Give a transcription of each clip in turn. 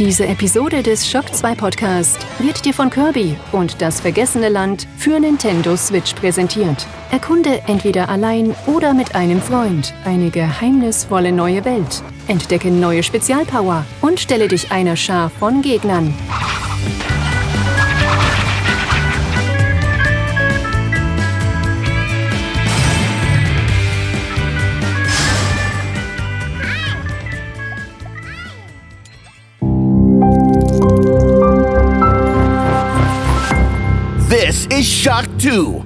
Diese Episode des Shock 2 Podcast wird dir von Kirby und das vergessene Land für Nintendo Switch präsentiert. Erkunde entweder allein oder mit einem Freund eine geheimnisvolle neue Welt. Entdecke neue Spezialpower und stelle dich einer Schar von Gegnern. Shock 2.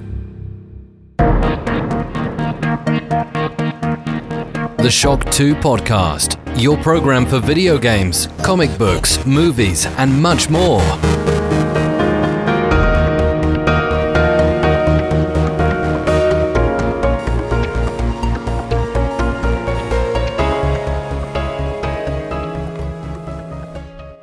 The Shock 2 Podcast, your program for video games, comic books, movies, and much more.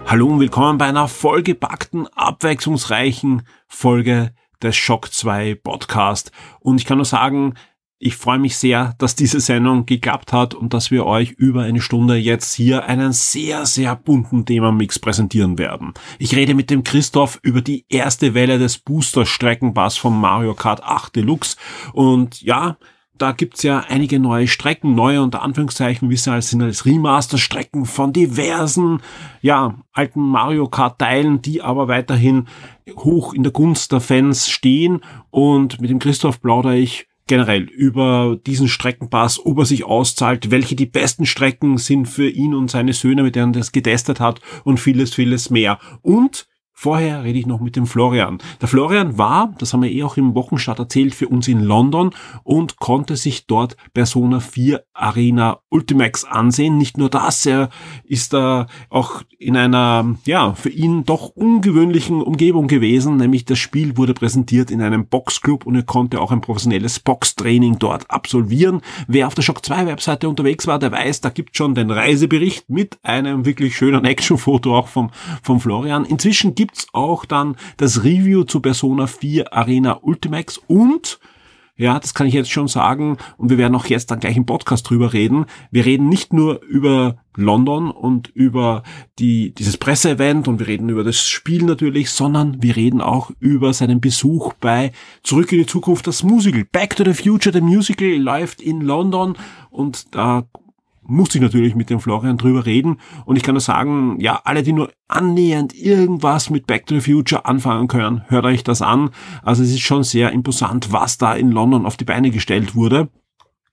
Hallo und willkommen bei einer vollgepackten, abwechslungsreichen Folge des Shock 2 Podcast. Und ich kann nur sagen, ich freue mich sehr, dass diese Sendung geklappt hat und dass wir euch über eine Stunde jetzt hier einen sehr, sehr bunten Themamix präsentieren werden. Ich rede mit dem Christoph über die erste Welle des Booster-Streckenpass von Mario Kart 8 Deluxe. Und ja, da gibt's ja einige neue Strecken, neue unter Anführungszeichen, wie sie als sind als Remaster-Strecken von diversen, ja, alten Mario Kart-Teilen, die aber weiterhin hoch in der Gunst der Fans stehen. Und mit dem Christoph plaudere ich generell über diesen Streckenpass, ob er sich auszahlt, welche die besten Strecken sind für ihn und seine Söhne, mit denen er das getestet hat und vieles, vieles mehr. Und Vorher rede ich noch mit dem Florian. Der Florian war, das haben wir eh auch im Wochenstart erzählt, für uns in London und konnte sich dort Persona 4 Arena Ultimax ansehen. Nicht nur das, er ist da auch in einer, ja, für ihn doch ungewöhnlichen Umgebung gewesen, nämlich das Spiel wurde präsentiert in einem Boxclub und er konnte auch ein professionelles Boxtraining dort absolvieren. Wer auf der Shock 2 Webseite unterwegs war, der weiß, da gibt schon den Reisebericht mit einem wirklich schönen Actionfoto auch vom, vom Florian. Inzwischen gibt gibt's auch dann das Review zu Persona 4 Arena Ultimax und ja, das kann ich jetzt schon sagen und wir werden auch jetzt dann gleich im Podcast drüber reden. Wir reden nicht nur über London und über die, dieses Presseevent und wir reden über das Spiel natürlich, sondern wir reden auch über seinen Besuch bei Zurück in die Zukunft, das Musical. Back to the Future, the Musical läuft in London und da musste ich natürlich mit dem Florian drüber reden und ich kann nur sagen, ja, alle, die nur annähernd irgendwas mit Back to the Future anfangen können, hört euch das an. Also es ist schon sehr imposant, was da in London auf die Beine gestellt wurde.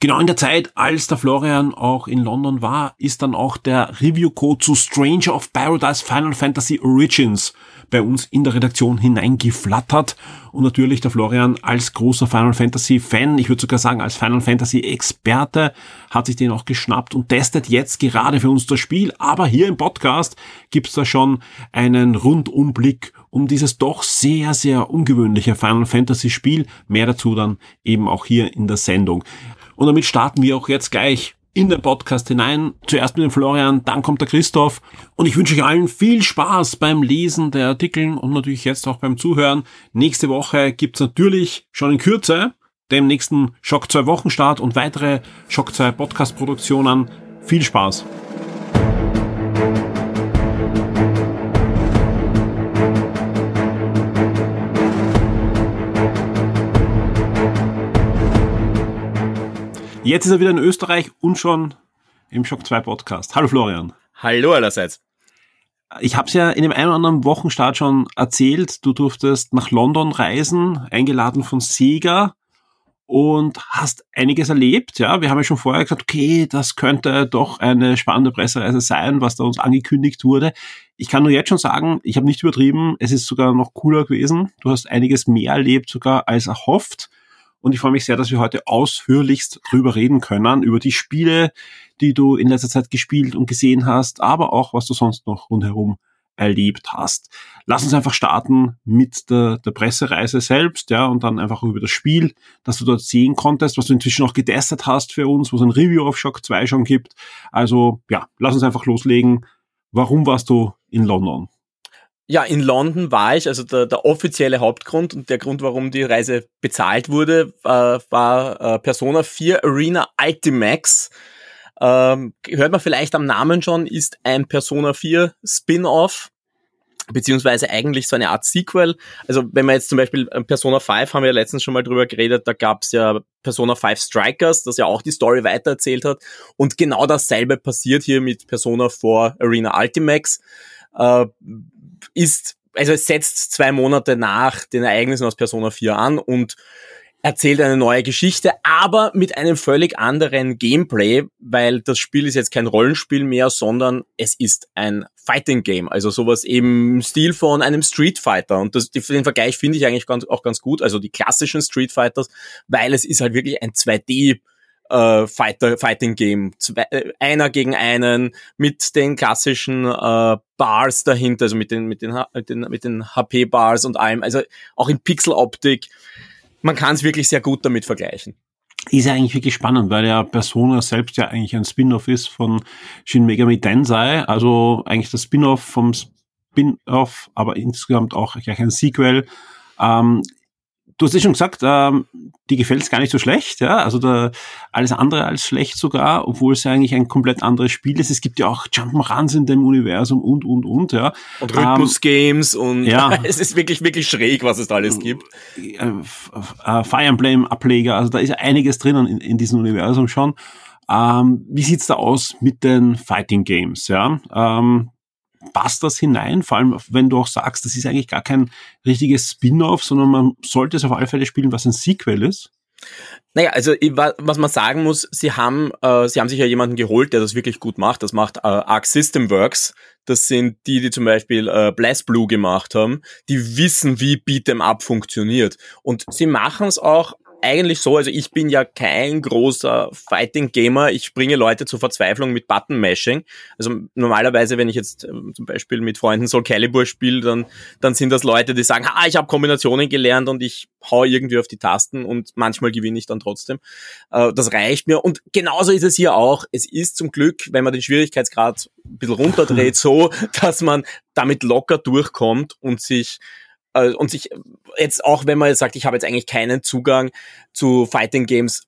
Genau in der Zeit, als der Florian auch in London war, ist dann auch der Review-Code zu Stranger of Paradise Final Fantasy Origins bei uns in der Redaktion hineingeflattert. Und natürlich der Florian als großer Final Fantasy Fan, ich würde sogar sagen als Final Fantasy Experte, hat sich den auch geschnappt und testet jetzt gerade für uns das Spiel. Aber hier im Podcast gibt's da schon einen Rundumblick um dieses doch sehr, sehr ungewöhnliche Final Fantasy Spiel. Mehr dazu dann eben auch hier in der Sendung. Und damit starten wir auch jetzt gleich in den Podcast hinein. Zuerst mit dem Florian, dann kommt der Christoph. Und ich wünsche euch allen viel Spaß beim Lesen der Artikel und natürlich jetzt auch beim Zuhören. Nächste Woche gibt's natürlich schon in Kürze dem nächsten Schock 2 Wochenstart und weitere Schock 2 Podcast Produktionen. Viel Spaß! Jetzt ist er wieder in Österreich und schon im Shock 2 Podcast. Hallo Florian. Hallo allerseits. Ich habe es ja in dem einen oder anderen Wochenstart schon erzählt. Du durftest nach London reisen, eingeladen von Sega und hast einiges erlebt. Ja, wir haben ja schon vorher gesagt, okay, das könnte doch eine spannende Pressereise sein, was da uns angekündigt wurde. Ich kann nur jetzt schon sagen, ich habe nicht übertrieben. Es ist sogar noch cooler gewesen. Du hast einiges mehr erlebt sogar als erhofft. Und ich freue mich sehr, dass wir heute ausführlichst drüber reden können, über die Spiele, die du in letzter Zeit gespielt und gesehen hast, aber auch, was du sonst noch rundherum erlebt hast. Lass uns einfach starten mit der, der Pressereise selbst, ja, und dann einfach über das Spiel, das du dort sehen konntest, was du inzwischen auch getestet hast für uns, wo es ein Review auf Shock 2 schon gibt. Also, ja, lass uns einfach loslegen. Warum warst du in London? Ja, in London war ich, also der, der offizielle Hauptgrund und der Grund, warum die Reise bezahlt wurde, äh, war äh, Persona 4 Arena Ultimax. Ähm, hört man vielleicht am Namen schon, ist ein Persona 4 Spin-off beziehungsweise eigentlich so eine Art Sequel. Also wenn man jetzt zum Beispiel äh, Persona 5 haben wir ja letztens schon mal drüber geredet, da gab's ja Persona 5 Strikers, das ja auch die Story weitererzählt hat. Und genau dasselbe passiert hier mit Persona 4 Arena Ultimax. Äh, ist, also es setzt zwei Monate nach den Ereignissen aus Persona 4 an und erzählt eine neue Geschichte, aber mit einem völlig anderen Gameplay, weil das Spiel ist jetzt kein Rollenspiel mehr, sondern es ist ein Fighting Game, also sowas im Stil von einem Street Fighter. Und das, den Vergleich finde ich eigentlich ganz, auch ganz gut, also die klassischen Street Fighters, weil es ist halt wirklich ein 2D äh, Fighter, Fighting Game. Zwei, äh, einer gegen einen mit den klassischen äh, Bars dahinter, also mit den, mit den, mit den, mit den HP-Bars und allem, also auch in Pixel-Optik man kann es wirklich sehr gut damit vergleichen. Ist ja eigentlich wirklich spannend, weil ja Persona selbst ja eigentlich ein Spin-off ist von Shin Megami Tensei, also eigentlich das Spin-off vom Spin-off, aber insgesamt auch gleich ein Sequel. Ähm, du hast ja schon gesagt, ähm, die gefällt es gar nicht so schlecht, ja, also da, alles andere als schlecht sogar, obwohl es ja eigentlich ein komplett anderes Spiel ist. Es gibt ja auch Jump'n'Runs in dem Universum und, und, und, ja. Und Rhythmus-Games ähm, und ja. es ist wirklich, wirklich schräg, was es da alles gibt. Äh, äh, Fire Emblem-Ableger, also da ist ja einiges drinnen in, in diesem Universum schon. Ähm, wie sieht's da aus mit den Fighting Games, ja? Ähm, passt das hinein? Vor allem, wenn du auch sagst, das ist eigentlich gar kein richtiges Spin-off, sondern man sollte es auf alle Fälle spielen, was ein Sequel ist. Naja, also was man sagen muss, sie haben, äh, sie haben sich ja jemanden geholt, der das wirklich gut macht. Das macht äh, Arc System Works. Das sind die, die zum Beispiel äh, Blast Blue gemacht haben. Die wissen, wie Beat'em Up funktioniert. Und sie machen es auch eigentlich so, also ich bin ja kein großer Fighting Gamer. Ich bringe Leute zur Verzweiflung mit Button Mashing. Also normalerweise, wenn ich jetzt ähm, zum Beispiel mit Freunden Soul Calibur spiele, dann, dann sind das Leute, die sagen, ah, ich habe Kombinationen gelernt und ich hau irgendwie auf die Tasten und manchmal gewinne ich dann trotzdem. Äh, das reicht mir. Und genauso ist es hier auch. Es ist zum Glück, wenn man den Schwierigkeitsgrad ein bisschen runterdreht, so, dass man damit locker durchkommt und sich und sich jetzt auch, wenn man jetzt sagt, ich habe jetzt eigentlich keinen Zugang zu Fighting Games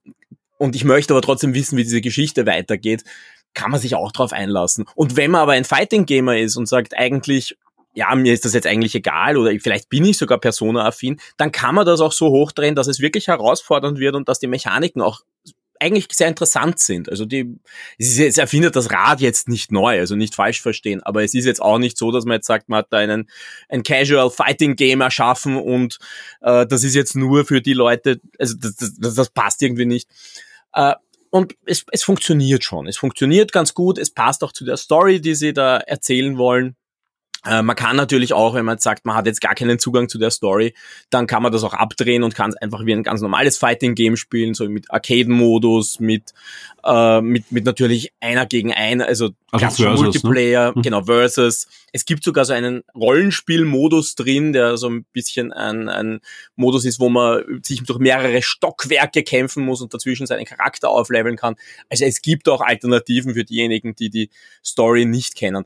und ich möchte aber trotzdem wissen, wie diese Geschichte weitergeht, kann man sich auch drauf einlassen. Und wenn man aber ein Fighting Gamer ist und sagt, eigentlich ja, mir ist das jetzt eigentlich egal oder vielleicht bin ich sogar Persona-affin, dann kann man das auch so hochdrehen, dass es wirklich herausfordernd wird und dass die Mechaniken auch eigentlich sehr interessant sind. Also die, jetzt erfindet das Rad jetzt nicht neu, also nicht falsch verstehen, aber es ist jetzt auch nicht so, dass man jetzt sagt, man hat da einen ein Casual Fighting Game erschaffen und äh, das ist jetzt nur für die Leute, also das, das, das passt irgendwie nicht. Äh, und es, es funktioniert schon. Es funktioniert ganz gut. Es passt auch zu der Story, die sie da erzählen wollen. Äh, man kann natürlich auch, wenn man sagt, man hat jetzt gar keinen Zugang zu der Story, dann kann man das auch abdrehen und kann es einfach wie ein ganz normales Fighting-Game spielen, so mit Arcade-Modus, mit, äh, mit, mit natürlich einer gegen einer, also, also versus, ne? Multiplayer, ne? genau, versus. Es gibt sogar so einen Rollenspiel-Modus drin, der so ein bisschen ein, ein Modus ist, wo man sich durch mehrere Stockwerke kämpfen muss und dazwischen seinen Charakter aufleveln kann. Also es gibt auch Alternativen für diejenigen, die die Story nicht kennen.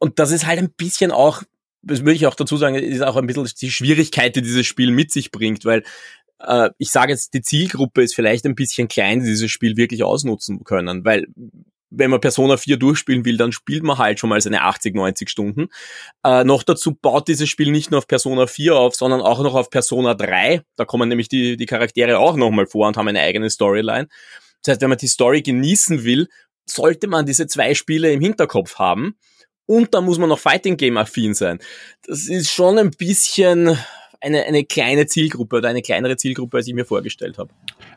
Und das ist halt ein bisschen auch, das würde ich auch dazu sagen, ist auch ein bisschen die Schwierigkeit, die dieses Spiel mit sich bringt, weil äh, ich sage jetzt, die Zielgruppe ist vielleicht ein bisschen klein, die dieses Spiel wirklich ausnutzen können, weil wenn man Persona 4 durchspielen will, dann spielt man halt schon mal seine 80, 90 Stunden. Äh, noch dazu baut dieses Spiel nicht nur auf Persona 4 auf, sondern auch noch auf Persona 3. Da kommen nämlich die, die Charaktere auch nochmal vor und haben eine eigene Storyline. Das heißt, wenn man die Story genießen will, sollte man diese zwei Spiele im Hinterkopf haben und da muss man noch Fighting Game affin sein. Das ist schon ein bisschen eine, eine kleine Zielgruppe oder eine kleinere Zielgruppe, als ich mir vorgestellt habe.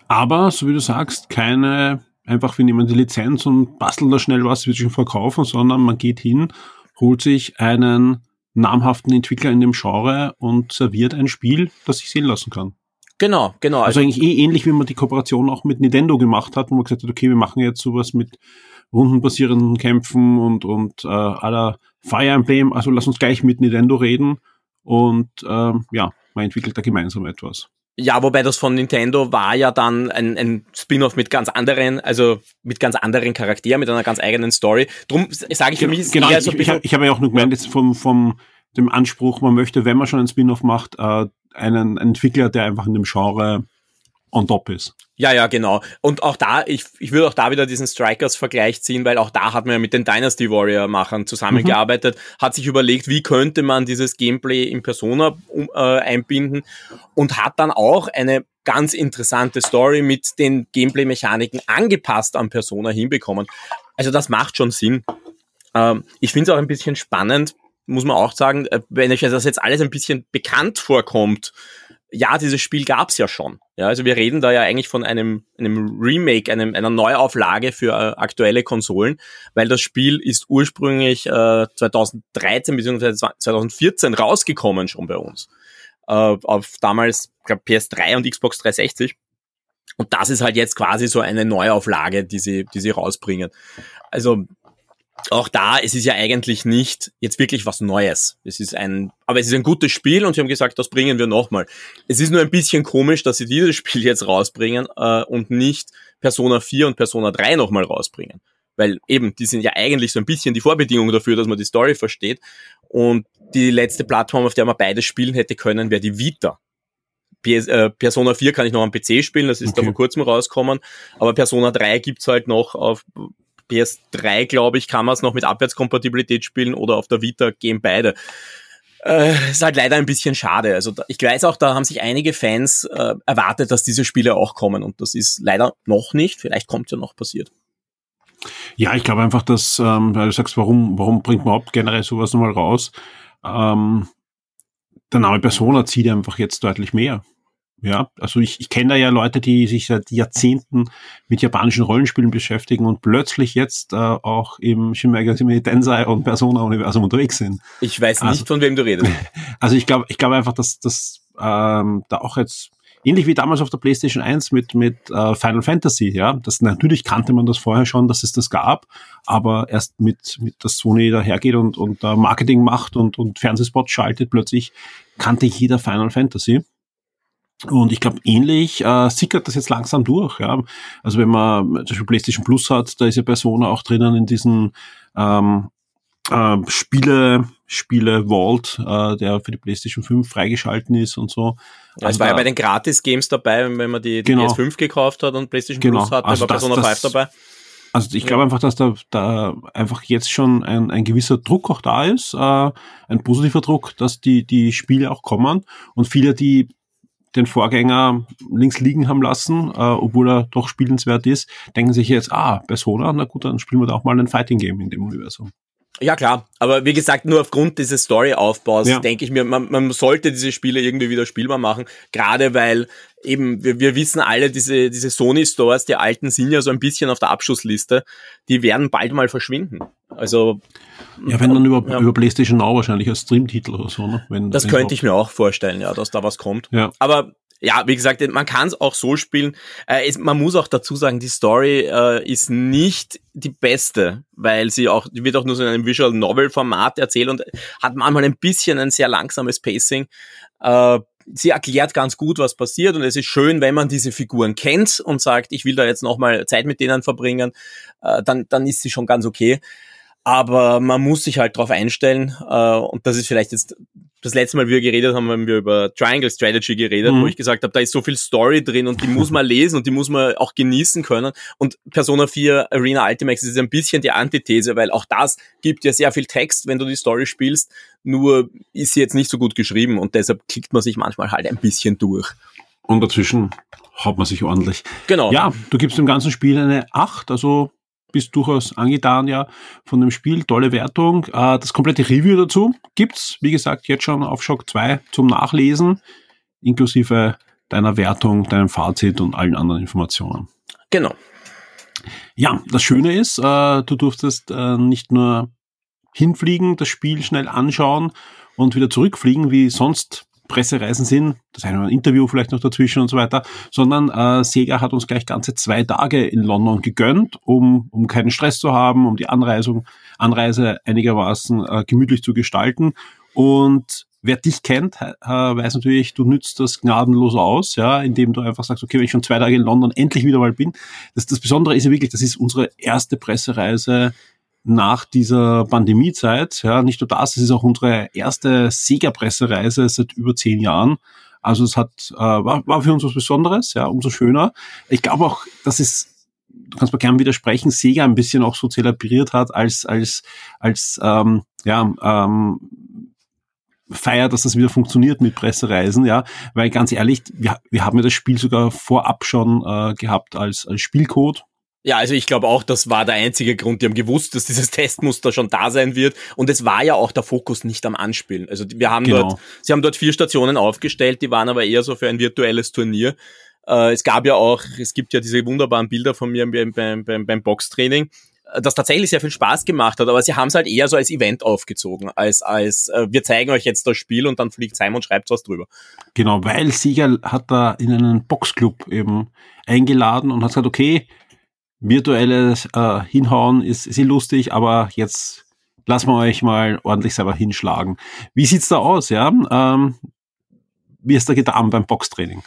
Aber, so wie du sagst, keine, einfach wir nehmen die Lizenz und basteln da schnell was, wird schon verkaufen, sondern man geht hin, holt sich einen namhaften Entwickler in dem Genre und serviert ein Spiel, das sich sehen lassen kann. Genau, genau. Also, also eigentlich eh ähnlich, wie man die Kooperation auch mit Nintendo gemacht hat, wo man gesagt hat, okay, wir machen jetzt sowas mit rundenbasierenden Kämpfen und, und äh, aller Fire Emblem. Also lass uns gleich mit Nintendo reden und äh, ja, man entwickelt da gemeinsam etwas. Ja, wobei das von Nintendo war ja dann ein, ein Spin-off mit ganz anderen, also mit ganz anderen Charakteren, mit einer ganz eigenen Story. Drum sage ich für mich, genau, eher so ich, ich, ich habe ja auch nur gemeint, jetzt vom, vom dem Anspruch, man möchte, wenn man schon ein Spin-off macht, äh, einen, einen Entwickler, der einfach in dem Genre on top ist. Ja, ja, genau. Und auch da, ich, ich würde auch da wieder diesen Strikers-Vergleich ziehen, weil auch da hat man ja mit den Dynasty Warrior-Machern zusammengearbeitet, mhm. hat sich überlegt, wie könnte man dieses Gameplay in Persona äh, einbinden und hat dann auch eine ganz interessante Story mit den Gameplay-Mechaniken angepasst an Persona hinbekommen. Also das macht schon Sinn. Ähm, ich finde es auch ein bisschen spannend, muss man auch sagen, äh, wenn euch das jetzt alles ein bisschen bekannt vorkommt, ja, dieses Spiel gab's ja schon. Ja, also wir reden da ja eigentlich von einem, einem Remake, einem, einer Neuauflage für äh, aktuelle Konsolen, weil das Spiel ist ursprünglich äh, 2013 bzw. 2014 rausgekommen schon bei uns. Äh, auf damals, glaub, PS3 und Xbox 360. Und das ist halt jetzt quasi so eine Neuauflage, die sie, die sie rausbringen. Also auch da, es ist ja eigentlich nicht jetzt wirklich was Neues. Es ist ein, aber es ist ein gutes Spiel und sie haben gesagt, das bringen wir nochmal. Es ist nur ein bisschen komisch, dass sie dieses Spiel jetzt rausbringen äh, und nicht Persona 4 und Persona 3 nochmal rausbringen. Weil eben, die sind ja eigentlich so ein bisschen die Vorbedingung dafür, dass man die Story versteht. Und die letzte Plattform, auf der man beides spielen hätte können, wäre die Vita. PS, äh, Persona 4 kann ich noch am PC spielen, das ist okay. da vor kurzem rausgekommen, aber Persona 3 gibt's halt noch auf PS3, glaube ich, kann man es noch mit Abwärtskompatibilität spielen oder auf der Vita gehen beide. Äh, ist halt leider ein bisschen schade. Also ich weiß auch, da haben sich einige Fans äh, erwartet, dass diese Spiele auch kommen und das ist leider noch nicht. Vielleicht kommt ja noch passiert. Ja, ich glaube einfach, dass, ähm, weil du sagst, warum, warum bringt man überhaupt generell sowas nochmal raus? Ähm, der Name Persona zieht einfach jetzt deutlich mehr. Ja, also ich, ich kenne da ja Leute, die sich seit Jahrzehnten mit japanischen Rollenspielen beschäftigen und plötzlich jetzt äh, auch im Shin Megami Tensei und Persona-Universum unterwegs sind. Ich weiß nicht, also, von wem du redest. Also ich glaube ich glaube einfach, dass, dass ähm, da auch jetzt ähnlich wie damals auf der PlayStation 1 mit, mit äh, Final Fantasy, ja. Das, natürlich kannte man das vorher schon, dass es das gab, aber erst mit, mit dass Sony dahergeht und, und äh, Marketing macht und, und Fernsehspots schaltet, plötzlich kannte jeder Final Fantasy. Und ich glaube, ähnlich äh, sickert das jetzt langsam durch. Ja? Also wenn man zum Beispiel PlayStation Plus hat, da ist ja Persona auch drinnen in diesen ähm, äh, Spiele, Spiele Vault, äh, der für die PlayStation 5 freigeschalten ist und so. Ja, also es war ja bei den Gratis-Games dabei, wenn man die, die genau. PS5 gekauft hat und PlayStation genau. Plus hat, also war Persona das, 5 dabei. Also ich glaube ja. einfach, dass da, da einfach jetzt schon ein, ein gewisser Druck auch da ist, äh, ein positiver Druck, dass die, die Spiele auch kommen und viele, die den Vorgänger links liegen haben lassen, äh, obwohl er doch spielenswert ist, denken sich jetzt, ah, Persona, na gut, dann spielen wir da auch mal ein Fighting Game in dem Universum. Ja klar, aber wie gesagt, nur aufgrund dieses Storyaufbaus ja. denke ich mir, man, man sollte diese Spiele irgendwie wieder spielbar machen, gerade weil eben, wir, wir wissen alle, diese, diese Sony-Stores, die alten sind ja so ein bisschen auf der Abschussliste, die werden bald mal verschwinden. Also ja, wenn dann über, ja. über PlayStation Now wahrscheinlich als Streamtitel oder so, ne? Wenn, das wenn könnte ich mir auch vorstellen, ja, dass da was kommt. Ja. Aber ja, wie gesagt, man kann es auch so spielen. Äh, es, man muss auch dazu sagen, die Story äh, ist nicht die beste, weil sie auch, die wird auch nur so in einem Visual Novel Format erzählt und hat manchmal ein bisschen ein sehr langsames Pacing. Äh, sie erklärt ganz gut, was passiert und es ist schön, wenn man diese Figuren kennt und sagt, ich will da jetzt nochmal Zeit mit denen verbringen, äh, dann, dann ist sie schon ganz okay. Aber man muss sich halt darauf einstellen äh, und das ist vielleicht jetzt das letzte Mal, wie wir geredet haben, haben wir über Triangle Strategy geredet, mhm. wo ich gesagt habe, da ist so viel Story drin und die muss man lesen und die muss man auch genießen können. Und Persona 4 Arena Ultimax ist ein bisschen die Antithese, weil auch das gibt ja sehr viel Text, wenn du die Story spielst, nur ist sie jetzt nicht so gut geschrieben und deshalb klickt man sich manchmal halt ein bisschen durch. Und dazwischen haut man sich ordentlich. Genau. Ja, du gibst dem ganzen Spiel eine 8, also bist durchaus angetan ja von dem Spiel. Tolle Wertung. Äh, das komplette Review dazu gibt's, wie gesagt, jetzt schon auf Shock 2 zum Nachlesen, inklusive deiner Wertung, deinem Fazit und allen anderen Informationen. Genau. Ja, das Schöne ist, äh, du durftest äh, nicht nur hinfliegen, das Spiel schnell anschauen und wieder zurückfliegen, wie sonst Pressereisen sind, das eine oder andere Interview vielleicht noch dazwischen und so weiter, sondern äh, Sega hat uns gleich ganze zwei Tage in London gegönnt, um, um keinen Stress zu haben, um die Anreisung, Anreise einigermaßen äh, gemütlich zu gestalten. Und wer dich kennt, äh, weiß natürlich, du nützt das gnadenlos aus, ja, indem du einfach sagst, okay, wenn ich schon zwei Tage in London endlich wieder mal bin. Das, das Besondere ist ja wirklich, das ist unsere erste Pressereise nach dieser Pandemiezeit. Ja, nicht nur das, es ist auch unsere erste Sega-Pressereise seit über zehn Jahren. Also es hat äh, war, war für uns was Besonderes, ja, umso schöner. Ich glaube auch, dass es du kannst mir gerne widersprechen, Sega ein bisschen auch so zelebriert hat als als als ähm, ja ähm, Feier, dass das wieder funktioniert mit Pressereisen, ja, weil ganz ehrlich, wir, wir haben ja das Spiel sogar vorab schon äh, gehabt als, als Spielcode, ja, also ich glaube auch, das war der einzige Grund. Die haben gewusst, dass dieses Testmuster schon da sein wird. Und es war ja auch der Fokus nicht am Anspielen. Also wir haben genau. dort, sie haben dort vier Stationen aufgestellt, die waren aber eher so für ein virtuelles Turnier. Äh, es gab ja auch, es gibt ja diese wunderbaren Bilder von mir beim, beim, beim, beim Boxtraining äh, das tatsächlich sehr viel Spaß gemacht hat, aber sie haben es halt eher so als Event aufgezogen, als als äh, wir zeigen euch jetzt das Spiel und dann fliegt Simon und schreibt was drüber. Genau, weil Sieger hat da in einen Boxclub eben eingeladen und hat gesagt, okay, virtuelles äh, Hinhauen ist, ist lustig, aber jetzt lassen wir euch mal ordentlich selber hinschlagen. Wie sieht's da aus, ja? Ähm, wie ist da getan beim Boxtraining?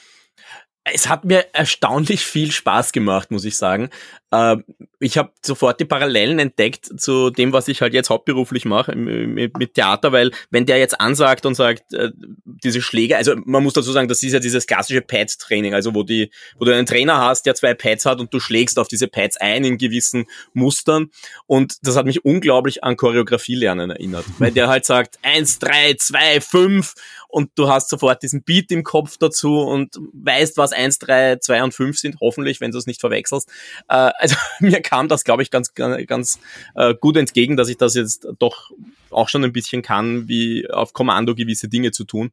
Es hat mir erstaunlich viel Spaß gemacht, muss ich sagen. Ähm, ich habe sofort die Parallelen entdeckt zu dem, was ich halt jetzt hauptberuflich mache mit, Theater, weil wenn der jetzt ansagt und sagt, äh, diese Schläge, also man muss dazu sagen, das ist ja dieses klassische Pads-Training, also wo die, wo du einen Trainer hast, der zwei Pads hat und du schlägst auf diese Pads ein in gewissen Mustern und das hat mich unglaublich an Choreografie lernen erinnert, weil der halt sagt eins, drei, zwei, fünf und du hast sofort diesen Beat im Kopf dazu und weißt, was eins, drei, zwei und fünf sind, hoffentlich, wenn du es nicht verwechselst. Äh, also mir kam das, glaube ich, ganz, ganz äh, gut entgegen, dass ich das jetzt doch auch schon ein bisschen kann, wie auf Kommando gewisse Dinge zu tun.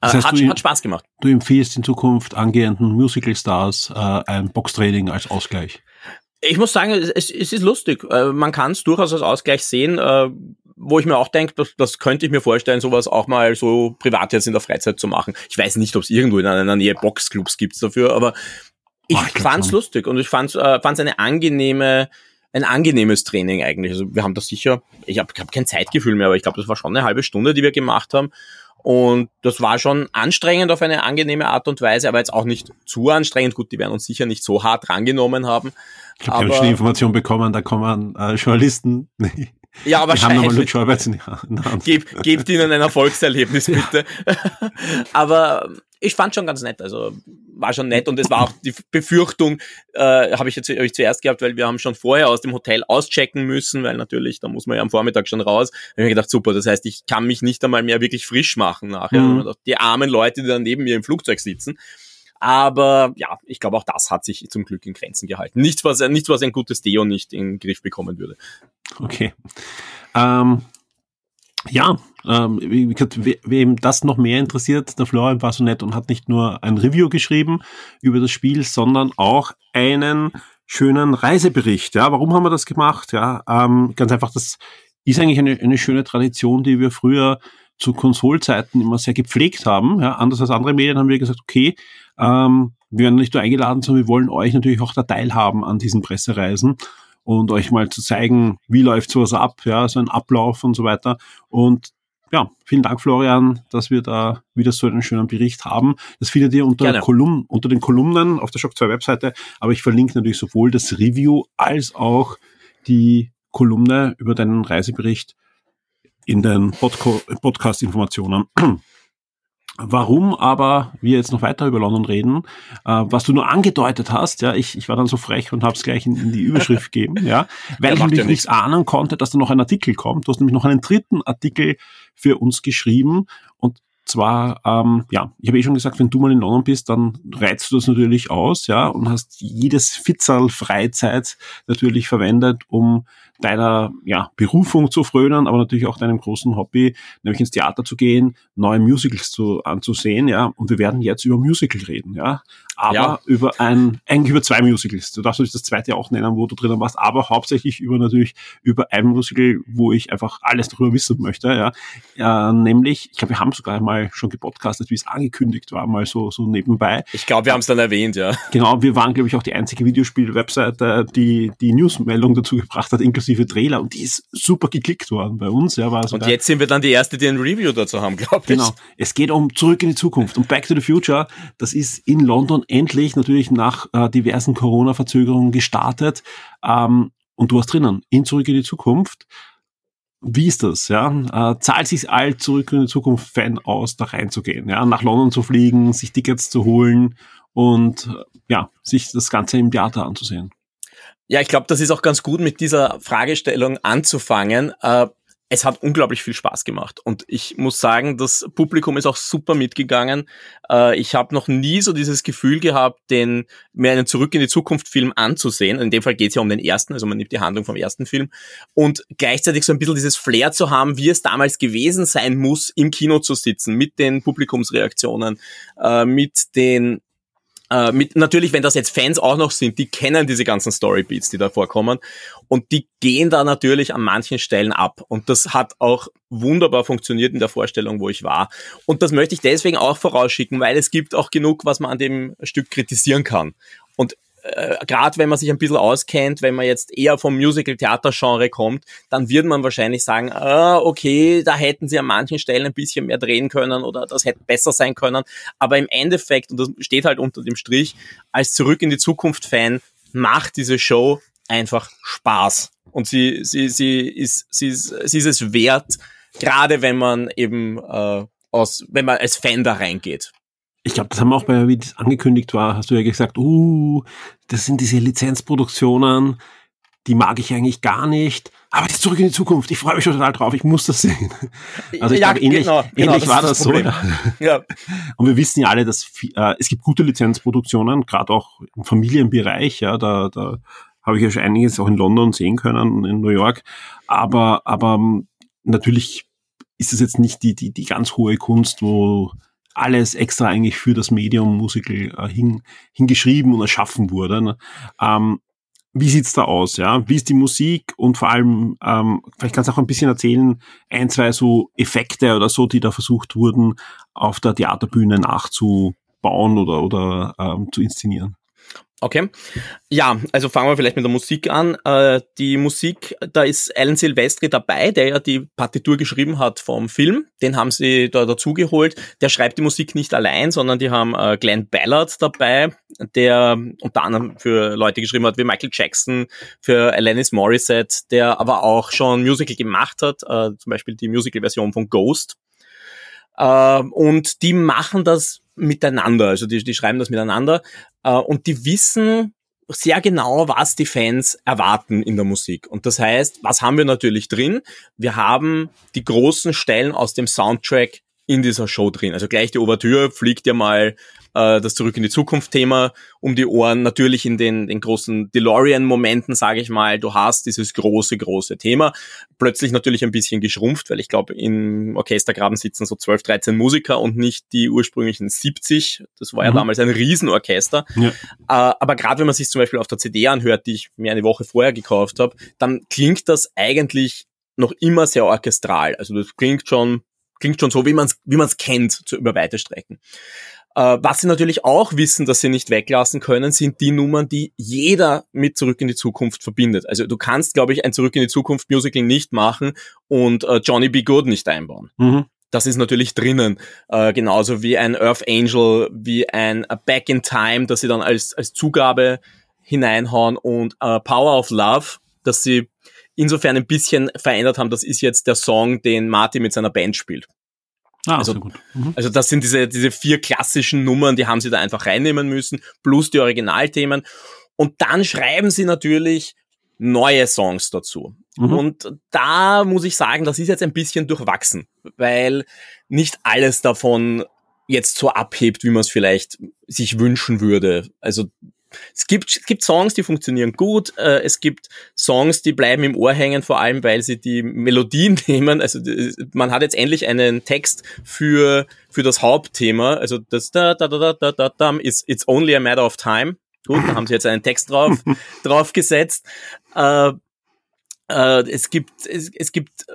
Das heißt, hat, du, hat Spaß gemacht. Du empfiehlst in Zukunft angehenden Musical Stars äh, ein Boxtraining als Ausgleich. Ich muss sagen, es, es ist lustig. Äh, man kann es durchaus als Ausgleich sehen, äh, wo ich mir auch denke, das, das könnte ich mir vorstellen, sowas auch mal so privat jetzt in der Freizeit zu machen. Ich weiß nicht, ob es irgendwo in einer Nähe Boxclubs gibt dafür, aber ich, oh, ich fand's lustig und ich fand's, äh, fand's eine angenehme, ein angenehmes Training eigentlich. Also wir haben das sicher, ich habe hab kein Zeitgefühl mehr, aber ich glaube, das war schon eine halbe Stunde, die wir gemacht haben. Und das war schon anstrengend auf eine angenehme Art und Weise, aber jetzt auch nicht zu anstrengend. Gut, die werden uns sicher nicht so hart rangenommen haben. Ich habe schon die Information bekommen, da kommen äh, Journalisten. Ja, aber haben nochmal Luke Schäuberts in der Hand. Geb, gebt ihnen ein Erfolgserlebnis, bitte. aber ich fand schon ganz nett. Also war schon nett und es war auch die Befürchtung, äh, habe ich jetzt euch zuerst gehabt, weil wir haben schon vorher aus dem Hotel auschecken müssen, weil natürlich, da muss man ja am Vormittag schon raus. Da habe ich gedacht, super, das heißt, ich kann mich nicht einmal mehr wirklich frisch machen nachher. Mhm. Die armen Leute, die dann neben mir im Flugzeug sitzen. Aber ja, ich glaube, auch das hat sich zum Glück in Grenzen gehalten. Nichts, was, nichts, was ein gutes Deo nicht in den Griff bekommen würde. Okay. Ähm, ja, ähm, wie gesagt, wem das noch mehr interessiert, der Florian war so nett und hat nicht nur ein Review geschrieben über das Spiel, sondern auch einen schönen Reisebericht. Ja, warum haben wir das gemacht? Ja, ähm, ganz einfach, das ist eigentlich eine, eine schöne Tradition, die wir früher zu Konsolzeiten immer sehr gepflegt haben. Ja, anders als andere Medien haben wir gesagt, okay, ähm, wir werden nicht nur eingeladen, sondern wir wollen euch natürlich auch da teilhaben an diesen Pressereisen und euch mal zu zeigen, wie läuft sowas ab, ja, so ein Ablauf und so weiter. Und ja, vielen Dank, Florian, dass wir da wieder so einen schönen Bericht haben. Das findet ihr unter, Kolumn, unter den Kolumnen auf der Shock 2 Webseite, aber ich verlinke natürlich sowohl das Review als auch die Kolumne über deinen Reisebericht in den Podcast-Informationen. Warum aber wir jetzt noch weiter über London reden, äh, was du nur angedeutet hast, ja, ich, ich war dann so frech und habe es gleich in, in, die Überschrift gegeben, ja, weil ich nämlich ja nichts ahnen konnte, dass da noch ein Artikel kommt. Du hast nämlich noch einen dritten Artikel für uns geschrieben und zwar, ähm, ja, ich habe eh schon gesagt, wenn du mal in London bist, dann reizt du das natürlich aus, ja, und hast jedes Fitzerl Freizeit natürlich verwendet, um deiner ja, Berufung zu frönen, aber natürlich auch deinem großen Hobby, nämlich ins Theater zu gehen, neue Musicals zu, anzusehen, ja. Und wir werden jetzt über Musical reden, ja. Aber ja. über ein, eigentlich über zwei Musicals. Du darfst natürlich das zweite auch nennen, wo du drinnen warst, aber hauptsächlich über natürlich über ein Musical, wo ich einfach alles darüber wissen möchte, ja. ja nämlich, ich glaube, wir haben sogar mal schon gepodcastet, wie es angekündigt war, mal so, so nebenbei. Ich glaube, wir haben es dann erwähnt, ja. Genau, wir waren, glaube ich, auch die einzige Videospiel-Webseite, die die Newsmeldung dazu gebracht hat, inklusive inklusive Trailer und die ist super geklickt worden bei uns. Ja, war und jetzt sind wir dann die Erste, die ein Review dazu haben, glaube ich. Genau. Es geht um Zurück in die Zukunft und Back to the Future. Das ist in London endlich natürlich nach äh, diversen Corona-Verzögerungen gestartet. Ähm, und du hast drinnen in Zurück in die Zukunft wie ist das, ja? Äh, zahlt sich all zurück in die Zukunft Fan aus, da reinzugehen, ja? Nach London zu fliegen, sich Tickets zu holen und äh, ja, sich das Ganze im Theater anzusehen. Ja, ich glaube, das ist auch ganz gut mit dieser Fragestellung anzufangen. Äh, es hat unglaublich viel Spaß gemacht. Und ich muss sagen, das Publikum ist auch super mitgegangen. Äh, ich habe noch nie so dieses Gefühl gehabt, den mir einen Zurück in die Zukunft Film anzusehen. In dem Fall geht es ja um den ersten, also man nimmt die Handlung vom ersten Film. Und gleichzeitig so ein bisschen dieses Flair zu haben, wie es damals gewesen sein muss, im Kino zu sitzen, mit den Publikumsreaktionen, äh, mit den äh, mit, natürlich, wenn das jetzt Fans auch noch sind, die kennen diese ganzen Storybeats, die da vorkommen. Und die gehen da natürlich an manchen Stellen ab. Und das hat auch wunderbar funktioniert in der Vorstellung, wo ich war. Und das möchte ich deswegen auch vorausschicken, weil es gibt auch genug, was man an dem Stück kritisieren kann. Und äh, gerade wenn man sich ein bisschen auskennt, wenn man jetzt eher vom Musical-Theater-Genre kommt, dann wird man wahrscheinlich sagen, ah, okay, da hätten sie an manchen Stellen ein bisschen mehr drehen können oder das hätte besser sein können. Aber im Endeffekt, und das steht halt unter dem Strich, als Zurück in die Zukunft-Fan macht diese Show einfach Spaß. Und sie, sie, sie, ist, sie, ist, sie ist es wert, gerade wenn man eben äh, aus, wenn man als Fan da reingeht ich glaube, das haben wir auch bei, wie das angekündigt war, hast du ja gesagt, uh, das sind diese Lizenzproduktionen, die mag ich eigentlich gar nicht. Aber das ist zurück in die Zukunft. Ich freue mich schon total drauf. Ich muss das sehen. Also ich ja, glaube, ähnlich, genau, genau, ähnlich das war das, das so. Ja. Und wir wissen ja alle, dass äh, es gibt gute Lizenzproduktionen, gerade auch im Familienbereich. Ja, da, da habe ich ja schon einiges auch in London sehen können, in New York. Aber, aber natürlich ist es jetzt nicht die, die, die ganz hohe Kunst, wo alles extra eigentlich für das Medium Musical äh, hin, hingeschrieben und erschaffen wurde. Ne? Ähm, wie sieht's da aus? Ja, wie ist die Musik und vor allem ähm, vielleicht kannst du auch ein bisschen erzählen ein zwei so Effekte oder so, die da versucht wurden auf der Theaterbühne nachzubauen oder oder ähm, zu inszenieren. Okay. Ja, also fangen wir vielleicht mit der Musik an. Äh, die Musik, da ist Alan Silvestri dabei, der ja die Partitur geschrieben hat vom Film. Den haben sie da dazugeholt. Der schreibt die Musik nicht allein, sondern die haben äh, Glenn Ballard dabei, der unter anderem für Leute geschrieben hat wie Michael Jackson, für Alanis Morissette, der aber auch schon Musical gemacht hat, äh, zum Beispiel die Musical-Version von Ghost. Und die machen das miteinander, also die, die schreiben das miteinander äh, und die wissen sehr genau, was die Fans erwarten in der Musik. Und das heißt, was haben wir natürlich drin? Wir haben die großen Stellen aus dem Soundtrack in dieser Show drin. Also gleich die Ouvertüre fliegt ja mal äh, das Zurück in die Zukunft-Thema um die Ohren. Natürlich in den, den großen DeLorean-Momenten, sage ich mal, du hast dieses große, große Thema. Plötzlich natürlich ein bisschen geschrumpft, weil ich glaube, im Orchestergraben sitzen so 12, 13 Musiker und nicht die ursprünglichen 70. Das war ja mhm. damals ein Riesenorchester. Ja. Äh, aber gerade wenn man sich zum Beispiel auf der CD anhört, die ich mir eine Woche vorher gekauft habe, dann klingt das eigentlich noch immer sehr orchestral. Also das klingt schon klingt schon so, wie man es wie man's kennt, zu, über weite Strecken. Äh, was sie natürlich auch wissen, dass sie nicht weglassen können, sind die Nummern, die jeder mit Zurück in die Zukunft verbindet. Also du kannst, glaube ich, ein Zurück in die Zukunft Musical nicht machen und äh, Johnny B. Good nicht einbauen. Mhm. Das ist natürlich drinnen. Äh, genauso wie ein Earth Angel, wie ein Back in Time, dass sie dann als, als Zugabe hineinhauen und äh, Power of Love, dass sie insofern ein bisschen verändert haben. Das ist jetzt der Song, den Marty mit seiner Band spielt. Ah, also, mhm. also das sind diese, diese vier klassischen Nummern, die haben sie da einfach reinnehmen müssen, plus die Originalthemen. Und dann schreiben sie natürlich neue Songs dazu. Mhm. Und da muss ich sagen, das ist jetzt ein bisschen durchwachsen, weil nicht alles davon jetzt so abhebt, wie man es vielleicht sich wünschen würde. Also es gibt, es gibt Songs, die funktionieren gut. Äh, es gibt Songs, die bleiben im Ohr hängen, vor allem weil sie die Melodien nehmen. Also man hat jetzt endlich einen Text für, für das Hauptthema. Also das da da da da da da ist It's only a matter of time. Gut, da haben sie jetzt einen Text drauf drauf gesetzt. Äh, äh, es gibt es, es gibt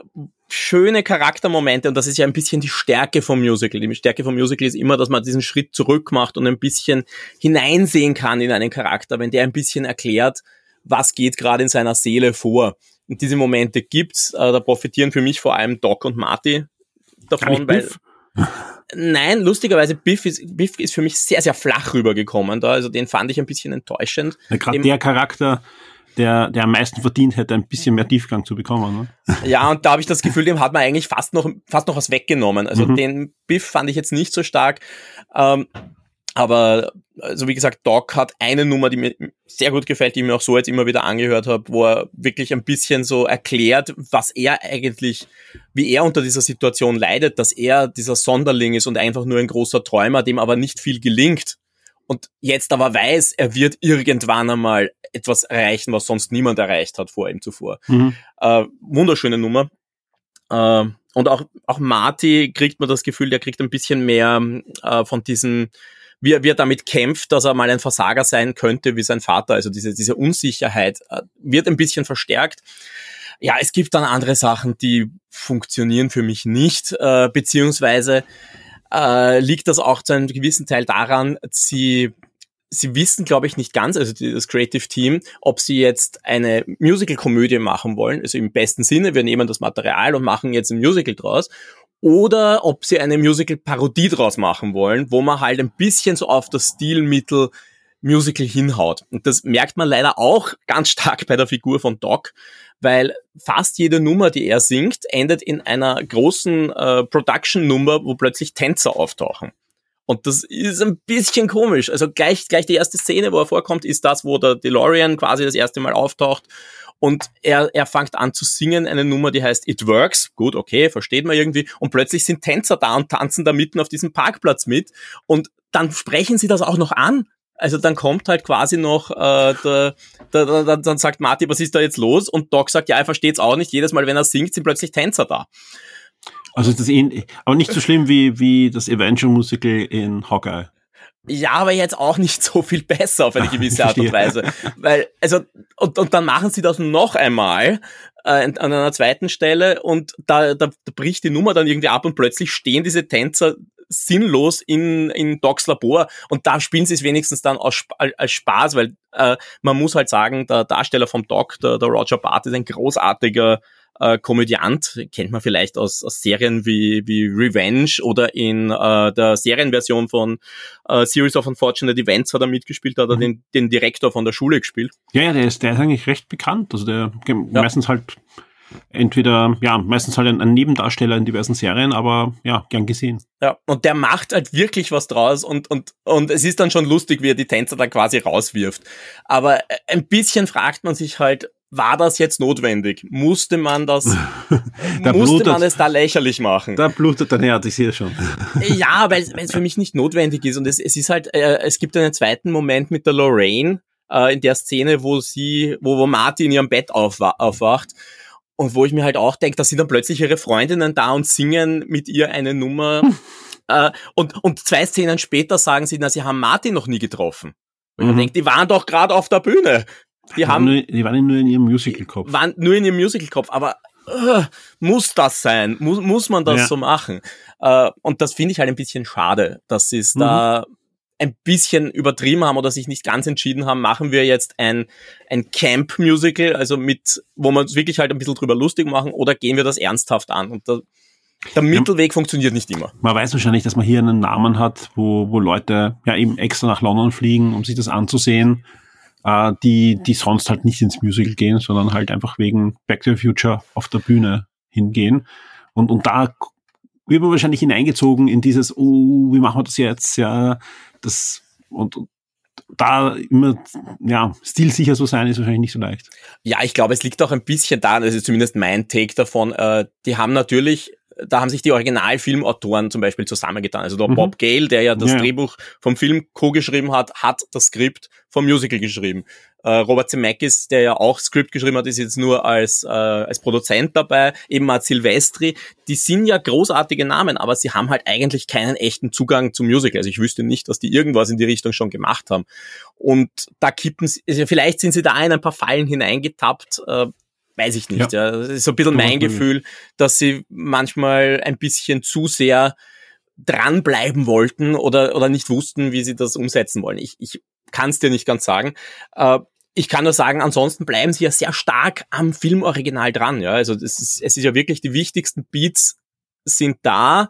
schöne Charaktermomente und das ist ja ein bisschen die Stärke vom Musical. Die Stärke vom Musical ist immer, dass man diesen Schritt zurück macht und ein bisschen hineinsehen kann in einen Charakter, wenn der ein bisschen erklärt, was geht gerade in seiner Seele vor. Und diese Momente gibt's, äh, da profitieren für mich vor allem Doc und Marty davon, weil Nein, lustigerweise Biff ist, Biff ist für mich sehr, sehr flach rübergekommen da. Also den fand ich ein bisschen enttäuschend. Ja, Gerade der Charakter, der, der am meisten verdient hätte, ein bisschen mehr Tiefgang zu bekommen. Ne? Ja, und da habe ich das Gefühl, dem hat man eigentlich fast noch, fast noch was weggenommen. Also mhm. den Biff fand ich jetzt nicht so stark. Ähm, aber also wie gesagt, Doc hat eine Nummer, die mir sehr gut gefällt, die ich mir auch so jetzt immer wieder angehört habe, wo er wirklich ein bisschen so erklärt, was er eigentlich, wie er unter dieser Situation leidet, dass er dieser Sonderling ist und einfach nur ein großer Träumer, dem aber nicht viel gelingt. Und jetzt aber weiß, er wird irgendwann einmal etwas erreichen, was sonst niemand erreicht hat vor ihm zuvor. Mhm. Äh, wunderschöne Nummer. Äh, und auch, auch Marty kriegt man das Gefühl, der kriegt ein bisschen mehr äh, von diesen wie er, wie er damit kämpft, dass er mal ein Versager sein könnte wie sein Vater. Also diese, diese Unsicherheit äh, wird ein bisschen verstärkt. Ja, es gibt dann andere Sachen, die funktionieren für mich nicht, äh, beziehungsweise äh, liegt das auch zu einem gewissen Teil daran, sie sie wissen, glaube ich, nicht ganz, also das Creative Team, ob sie jetzt eine Musical-Komödie machen wollen, also im besten Sinne, wir nehmen das Material und machen jetzt ein Musical draus, oder ob sie eine Musical-Parodie draus machen wollen, wo man halt ein bisschen so auf das Stilmittel Musical hinhaut. Und das merkt man leider auch ganz stark bei der Figur von Doc, weil fast jede Nummer, die er singt, endet in einer großen äh, Production-Nummer, wo plötzlich Tänzer auftauchen. Und das ist ein bisschen komisch. Also gleich, gleich die erste Szene, wo er vorkommt, ist das, wo der DeLorean quasi das erste Mal auftaucht und er, er fängt an zu singen, eine Nummer, die heißt It Works. Gut, okay, versteht man irgendwie. Und plötzlich sind Tänzer da und tanzen da mitten auf diesem Parkplatz mit. Und dann sprechen sie das auch noch an. Also dann kommt halt quasi noch, äh, der, der, der, dann sagt Marty, was ist da jetzt los? Und Doc sagt, ja, er versteht's auch nicht. Jedes Mal, wenn er singt, sind plötzlich Tänzer da. Also ist das eh, aber nicht so schlimm wie, wie das Avenger Musical in Hawkeye. Ja, aber jetzt auch nicht so viel besser auf eine gewisse Art und Weise. Weil, also, und, und dann machen sie das noch einmal äh, an einer zweiten Stelle und da, da, da bricht die Nummer dann irgendwie ab und plötzlich stehen diese Tänzer sinnlos in, in Docs Labor und da spielen sie es wenigstens dann aus, als Spaß, weil äh, man muss halt sagen, der Darsteller vom Doc, der, der Roger Bart, ist ein großartiger äh, Komödiant, kennt man vielleicht aus, aus Serien wie, wie Revenge oder in äh, der Serienversion von äh, Series of Unfortunate Events hat er mitgespielt, hat er mhm. den, den Direktor von der Schule gespielt. Ja, ja, der ist, der ist eigentlich recht bekannt. Also der ja. meistens halt entweder, ja, meistens halt ein, ein, Nebendarsteller in diversen Serien, aber ja, gern gesehen. Ja, und der macht halt wirklich was draus und, und, und es ist dann schon lustig, wie er die Tänzer dann quasi rauswirft. Aber ein bisschen fragt man sich halt, war das jetzt notwendig? Musste man das, da musste blutet, man es da lächerlich machen? Da blutet dein Herz, ich sehe schon. ja, weil es für mich nicht notwendig ist und es, es ist halt, äh, es gibt einen zweiten Moment mit der Lorraine, äh, in der Szene, wo sie, wo, wo Marty in ihrem Bett aufwa aufwacht und wo ich mir halt auch denke, da sind dann plötzlich ihre Freundinnen da und singen mit ihr eine Nummer äh, und, und zwei Szenen später sagen sie, na, sie haben Martin noch nie getroffen. Und mhm. man denkt, die waren doch gerade auf der Bühne. Die, haben, nur, die waren nur in ihrem Musical-Kopf. Waren nur in ihrem Musical-Kopf, aber uh, muss das sein? Muss, muss man das ja. so machen? Uh, und das finde ich halt ein bisschen schade, dass sie es mhm. da ein bisschen übertrieben haben oder sich nicht ganz entschieden haben, machen wir jetzt ein, ein Camp-Musical, also mit, wo wir uns wirklich halt ein bisschen drüber lustig machen, oder gehen wir das ernsthaft an? Und da, der Mittelweg ja, funktioniert nicht immer. Man weiß wahrscheinlich, dass man hier einen Namen hat, wo, wo Leute ja eben extra nach London fliegen, um sich das anzusehen äh, die, die sonst halt nicht ins Musical gehen, sondern halt einfach wegen Back to the Future auf der Bühne hingehen. Und, und da wird man wahrscheinlich hineingezogen in dieses, oh, wie machen wir das jetzt? Ja, das, und, und da immer, ja, stilsicher zu sein, ist wahrscheinlich nicht so leicht. Ja, ich glaube, es liegt auch ein bisschen daran, das ist zumindest mein Take davon, äh, die haben natürlich da haben sich die Originalfilmautoren zum Beispiel zusammengetan. Also der mhm. Bob Gale, der ja das ja. Drehbuch vom Film co-geschrieben hat, hat das Skript vom Musical geschrieben. Äh, Robert Zemeckis, der ja auch Skript geschrieben hat, ist jetzt nur als, äh, als Produzent dabei. Eben Matt Silvestri. Die sind ja großartige Namen, aber sie haben halt eigentlich keinen echten Zugang zum Musical. Also ich wüsste nicht, dass die irgendwas in die Richtung schon gemacht haben. Und da kippen sie, also vielleicht sind sie da in ein paar Fallen hineingetappt. Äh, weiß ich nicht. Ja. ja. Das ist so ein bisschen mein Gefühl, dass sie manchmal ein bisschen zu sehr dranbleiben wollten oder, oder nicht wussten, wie sie das umsetzen wollen. Ich, ich kann es dir nicht ganz sagen. Äh, ich kann nur sagen, ansonsten bleiben sie ja sehr stark am Filmoriginal dran. Ja, also es ist, es ist ja wirklich die wichtigsten Beats sind da.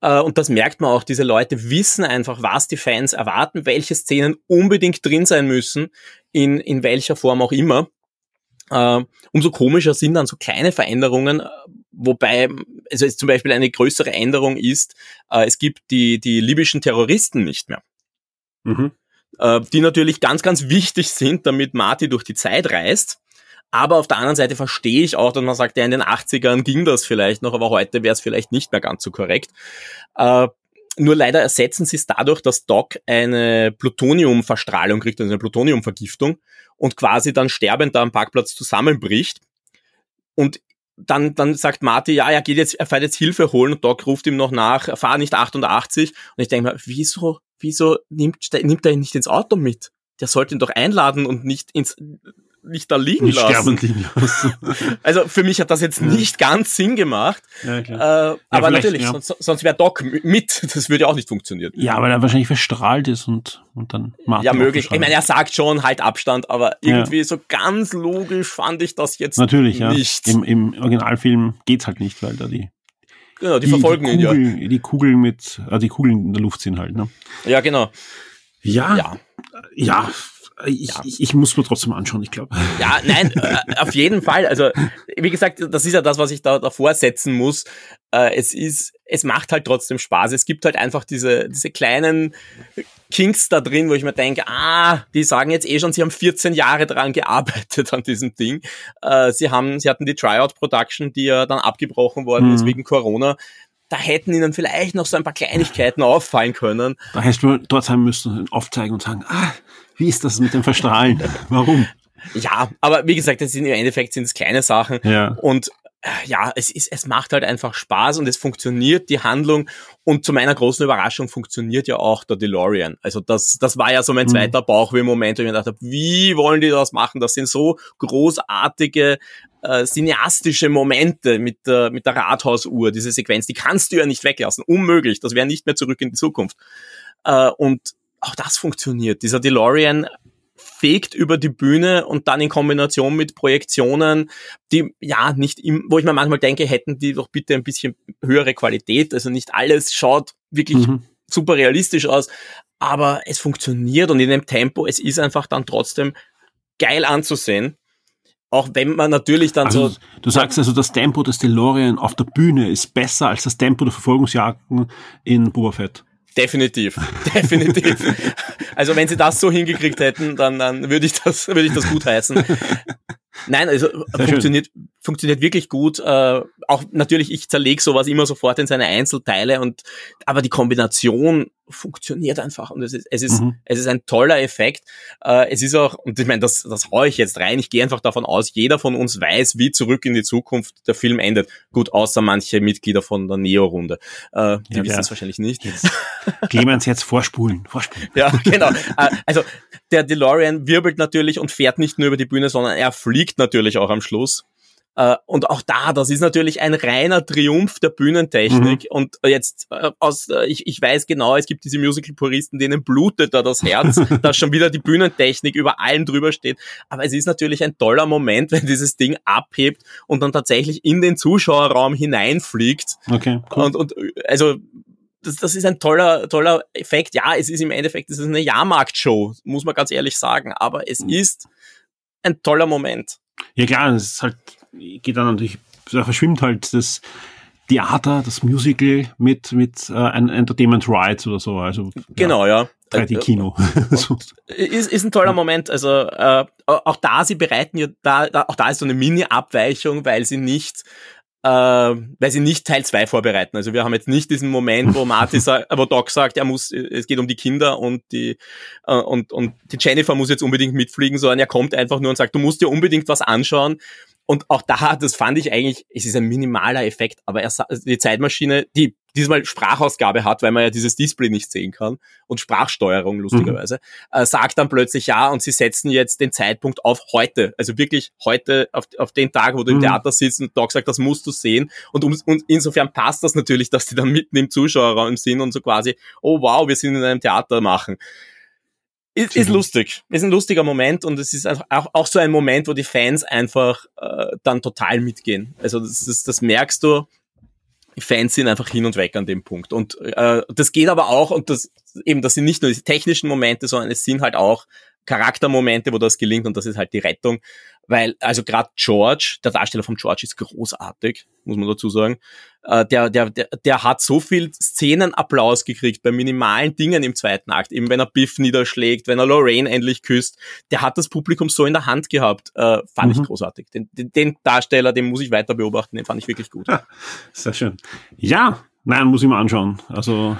Äh, und das merkt man auch, diese Leute wissen einfach, was die Fans erwarten, welche Szenen unbedingt drin sein müssen, in, in welcher Form auch immer. Äh, umso komischer sind dann so kleine Veränderungen, äh, wobei, also zum Beispiel eine größere Änderung ist, äh, es gibt die, die libyschen Terroristen nicht mehr. Mhm. Äh, die natürlich ganz, ganz wichtig sind, damit Marty durch die Zeit reist. Aber auf der anderen Seite verstehe ich auch, dass man sagt, ja, in den 80ern ging das vielleicht noch, aber heute wäre es vielleicht nicht mehr ganz so korrekt. Äh, nur leider ersetzen sie es dadurch, dass Doc eine Plutoniumverstrahlung kriegt, also eine Plutoniumvergiftung und quasi dann sterbend da am Parkplatz zusammenbricht. Und dann, dann sagt Marty, ja, er geht jetzt, er fährt jetzt Hilfe holen und Doc ruft ihm noch nach, fahr nicht 88. Und ich denke mir, wieso, wieso nimmt, nimmt er ihn nicht ins Auto mit? Der sollte ihn doch einladen und nicht ins, nicht da liegen nicht lassen. liegen lassen. also für mich hat das jetzt nicht ganz Sinn gemacht. Ja. Äh, aber natürlich, ja. sonst, sonst wäre Doc mit. Das würde auch nicht funktionieren. Ja, weil er wahrscheinlich verstrahlt ist und, und dann Martin Ja, möglich. Ich meine, er sagt schon halt Abstand, aber irgendwie ja. so ganz logisch fand ich das jetzt natürlich, nicht. Ja. Im, Im Originalfilm geht's halt nicht, weil da die Genau, die, die verfolgen die Kugel, ihn ja. Die Kugeln mit, also die Kugeln in der Luft sind halt, ne? Ja, genau. Ja, ja, ja ich, ja. ich, ich, muss mir trotzdem anschauen, ich glaube. Ja, nein, äh, auf jeden Fall. Also, wie gesagt, das ist ja das, was ich da davor setzen muss. Äh, es ist, es macht halt trotzdem Spaß. Es gibt halt einfach diese, diese kleinen Kinks da drin, wo ich mir denke, ah, die sagen jetzt eh schon, sie haben 14 Jahre dran gearbeitet an diesem Ding. Äh, sie haben, sie hatten die Tryout Production, die ja dann abgebrochen worden mhm. ist wegen Corona da hätten ihnen vielleicht noch so ein paar Kleinigkeiten auffallen können. Da hättest du dort sein müssen, aufzeigen und sagen, ah, wie ist das mit dem Verstrahlen? Warum? Ja, aber wie gesagt, das sind im Endeffekt sind es kleine Sachen. Ja. Und äh, ja, es ist, es macht halt einfach Spaß und es funktioniert die Handlung und zu meiner großen Überraschung funktioniert ja auch der DeLorean. Also das, das war ja so mein mhm. zweiter Bauchweh-Moment, wo ich mir gedacht habe, wie wollen die das machen? Das sind so großartige äh, cineastische Momente mit der, mit der Rathausuhr, diese Sequenz, die kannst du ja nicht weglassen. Unmöglich. Das wäre nicht mehr zurück in die Zukunft. Äh, und auch das funktioniert. Dieser DeLorean fegt über die Bühne und dann in Kombination mit Projektionen, die ja nicht im, wo ich mir manchmal denke, hätten die doch bitte ein bisschen höhere Qualität. Also nicht alles schaut wirklich mhm. super realistisch aus, aber es funktioniert und in dem Tempo, es ist einfach dann trotzdem geil anzusehen. Auch wenn man natürlich dann also, so. Du sagst also, das Tempo des DeLorean auf der Bühne ist besser als das Tempo der Verfolgungsjagden in Boba Fett. Definitiv, definitiv. Also wenn sie das so hingekriegt hätten, dann, dann würde ich das, würde ich das gut heißen. Nein, also Sehr funktioniert, schön. funktioniert wirklich gut. Äh, auch natürlich, ich zerlege sowas immer sofort in seine Einzelteile und aber die Kombination funktioniert einfach und es ist, es ist, mhm. es ist ein toller Effekt. Äh, es ist auch, und ich meine, das, das haue ich jetzt rein, ich gehe einfach davon aus, jeder von uns weiß, wie zurück in die Zukunft der Film endet. Gut, außer manche Mitglieder von der Neo-Runde. Äh, die ja, wissen es wahrscheinlich nicht. Jetzt. Clemens jetzt vorspulen, vorspulen. Ja, genau. Äh, also der DeLorean wirbelt natürlich und fährt nicht nur über die Bühne, sondern er fliegt natürlich auch am Schluss. Uh, und auch da, das ist natürlich ein reiner Triumph der Bühnentechnik. Mhm. Und jetzt uh, aus, uh, ich, ich weiß genau, es gibt diese Musical-Puristen, denen blutet da das Herz, dass schon wieder die Bühnentechnik über allen drüber steht. Aber es ist natürlich ein toller Moment, wenn dieses Ding abhebt und dann tatsächlich in den Zuschauerraum hineinfliegt. Okay. Cool. Und, und also das, das ist ein toller, toller Effekt. Ja, es ist im Endeffekt, es ist eine Jahrmarktshow, muss man ganz ehrlich sagen, aber es mhm. ist ein toller Moment. Ja klar, es ist halt geht dann natürlich, da verschwimmt halt das Theater, das Musical mit, mit äh, ein Entertainment Rides oder so. Also, genau, ja. 3D-Kino. ist, ist ein toller Moment. Also äh, auch da, sie bereiten ja, da, da, auch da ist so eine Mini-Abweichung, weil sie nicht äh, weil sie nicht Teil 2 vorbereiten. Also wir haben jetzt nicht diesen Moment, wo Marty sagt, wo Doc sagt, er muss, es geht um die Kinder und die äh, und, und die Jennifer muss jetzt unbedingt mitfliegen, sondern er kommt einfach nur und sagt, du musst dir unbedingt was anschauen. Und auch da, das fand ich eigentlich, es ist ein minimaler Effekt, aber er, die Zeitmaschine, die diesmal Sprachausgabe hat, weil man ja dieses Display nicht sehen kann und Sprachsteuerung lustigerweise, mhm. äh, sagt dann plötzlich ja und sie setzen jetzt den Zeitpunkt auf heute, also wirklich heute auf, auf den Tag, wo du mhm. im Theater sitzt und Doc sagt, das musst du sehen und, um, und insofern passt das natürlich, dass die dann mitten im Zuschauerraum sind und so quasi, oh wow, wir sind in einem Theater machen. Ist, ist lustig. Ist ein lustiger Moment und es ist auch, auch so ein Moment, wo die Fans einfach äh, dann total mitgehen. Also das, das, das merkst du. Die Fans sind einfach hin und weg an dem Punkt. Und äh, das geht aber auch, und das eben, das sind nicht nur die technischen Momente, sondern es sind halt auch Charaktermomente, wo das gelingt und das ist halt die Rettung. Weil also gerade George, der Darsteller von George ist großartig, muss man dazu sagen. Äh, der, der, der, der hat so viel Szenenapplaus gekriegt bei minimalen Dingen im zweiten Akt, eben wenn er Biff niederschlägt, wenn er Lorraine endlich küsst. Der hat das Publikum so in der Hand gehabt, äh, fand mhm. ich großartig. Den, den, den Darsteller, den muss ich weiter beobachten, den fand ich wirklich gut. Sehr schön. Ja, nein, muss ich mal anschauen. Also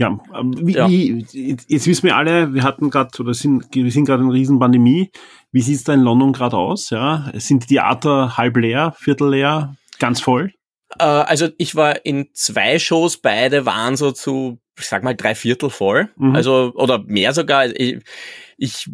ja, ähm, wie, ja. Wie, jetzt wissen wir alle, wir hatten gerade oder sind, wir sind gerade in einer riesen Pandemie. Wie sieht's da in London gerade aus? Ja, sind die Theater halb leer, viertel leer, ganz voll? Äh, also ich war in zwei Shows, beide waren so zu, ich sag mal, drei Viertel voll. Mhm. Also, oder mehr sogar. Ich, ich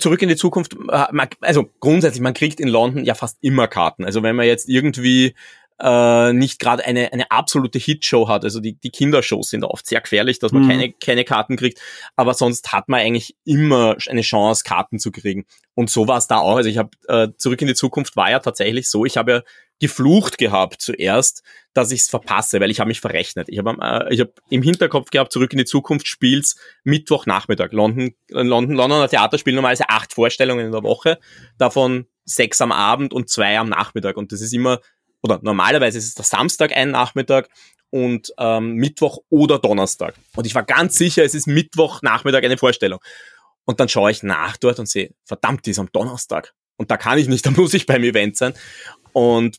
zurück in die Zukunft, äh, also grundsätzlich, man kriegt in London ja fast immer Karten. Also wenn man jetzt irgendwie äh, nicht gerade eine, eine absolute Hitshow hat. Also die, die Kindershows sind oft sehr gefährlich, dass man mhm. keine, keine Karten kriegt. Aber sonst hat man eigentlich immer eine Chance, Karten zu kriegen. Und so war es da auch. Also ich habe äh, zurück in die Zukunft war ja tatsächlich so. Ich habe ja geflucht gehabt zuerst, dass ich es verpasse, weil ich habe mich verrechnet. Ich habe äh, ich hab im Hinterkopf gehabt, zurück in die Zukunft spiels Mittwochnachmittag. London, London, Londoner Theater spielen normalerweise acht Vorstellungen in der Woche, davon sechs am Abend und zwei am Nachmittag. Und das ist immer oder normalerweise ist es der Samstag ein Nachmittag und ähm, Mittwoch oder Donnerstag. Und ich war ganz sicher, es ist Mittwoch Nachmittag eine Vorstellung. Und dann schaue ich nach dort und sehe, verdammt, die ist am Donnerstag. Und da kann ich nicht, da muss ich beim Event sein. Und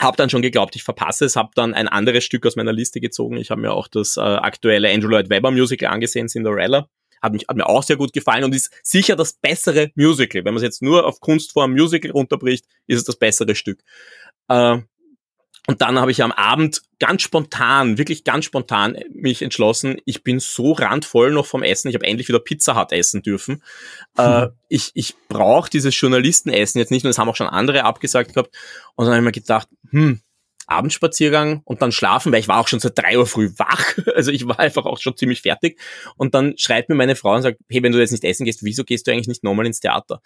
habe dann schon geglaubt, ich verpasse es, habe dann ein anderes Stück aus meiner Liste gezogen. Ich habe mir auch das äh, aktuelle Andrew Lloyd Webber Musical angesehen, Cinderella. Hat, mich, hat mir auch sehr gut gefallen und ist sicher das bessere Musical. Wenn man es jetzt nur auf Kunstform Musical runterbricht, ist es das bessere Stück. Äh, und dann habe ich am Abend ganz spontan, wirklich ganz spontan mich entschlossen, ich bin so randvoll noch vom Essen, ich habe endlich wieder Pizza Hut essen dürfen. Äh, hm. Äh, ich ich brauche dieses Journalistenessen jetzt nicht nur, das haben auch schon andere abgesagt gehabt. Und dann habe ich mir gedacht, hm, Abendspaziergang und dann schlafen, weil ich war auch schon seit drei Uhr früh wach. Also ich war einfach auch schon ziemlich fertig. Und dann schreibt mir meine Frau und sagt, hey, wenn du jetzt nicht essen gehst, wieso gehst du eigentlich nicht nochmal ins Theater?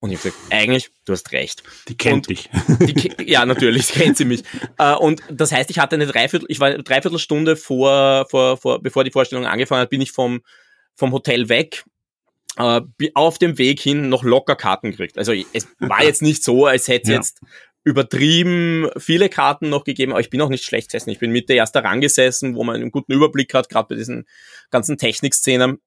Und ich habe gesagt, eigentlich, du hast recht. Die kennt und dich. Die, ja, natürlich, kennt sie mich. Äh, und das heißt, ich hatte eine Dreiviertel, ich war eine Dreiviertelstunde vor, vor, vor, bevor die Vorstellung angefangen hat, bin ich vom, vom Hotel weg, äh, auf dem Weg hin noch locker Karten gekriegt. Also es war jetzt nicht so, als hätte es ja. jetzt übertrieben viele Karten noch gegeben, aber ich bin auch nicht schlecht gesessen. Ich bin Mitte erster Rang gesessen, wo man einen guten Überblick hat, gerade bei diesen ganzen Technikszenen.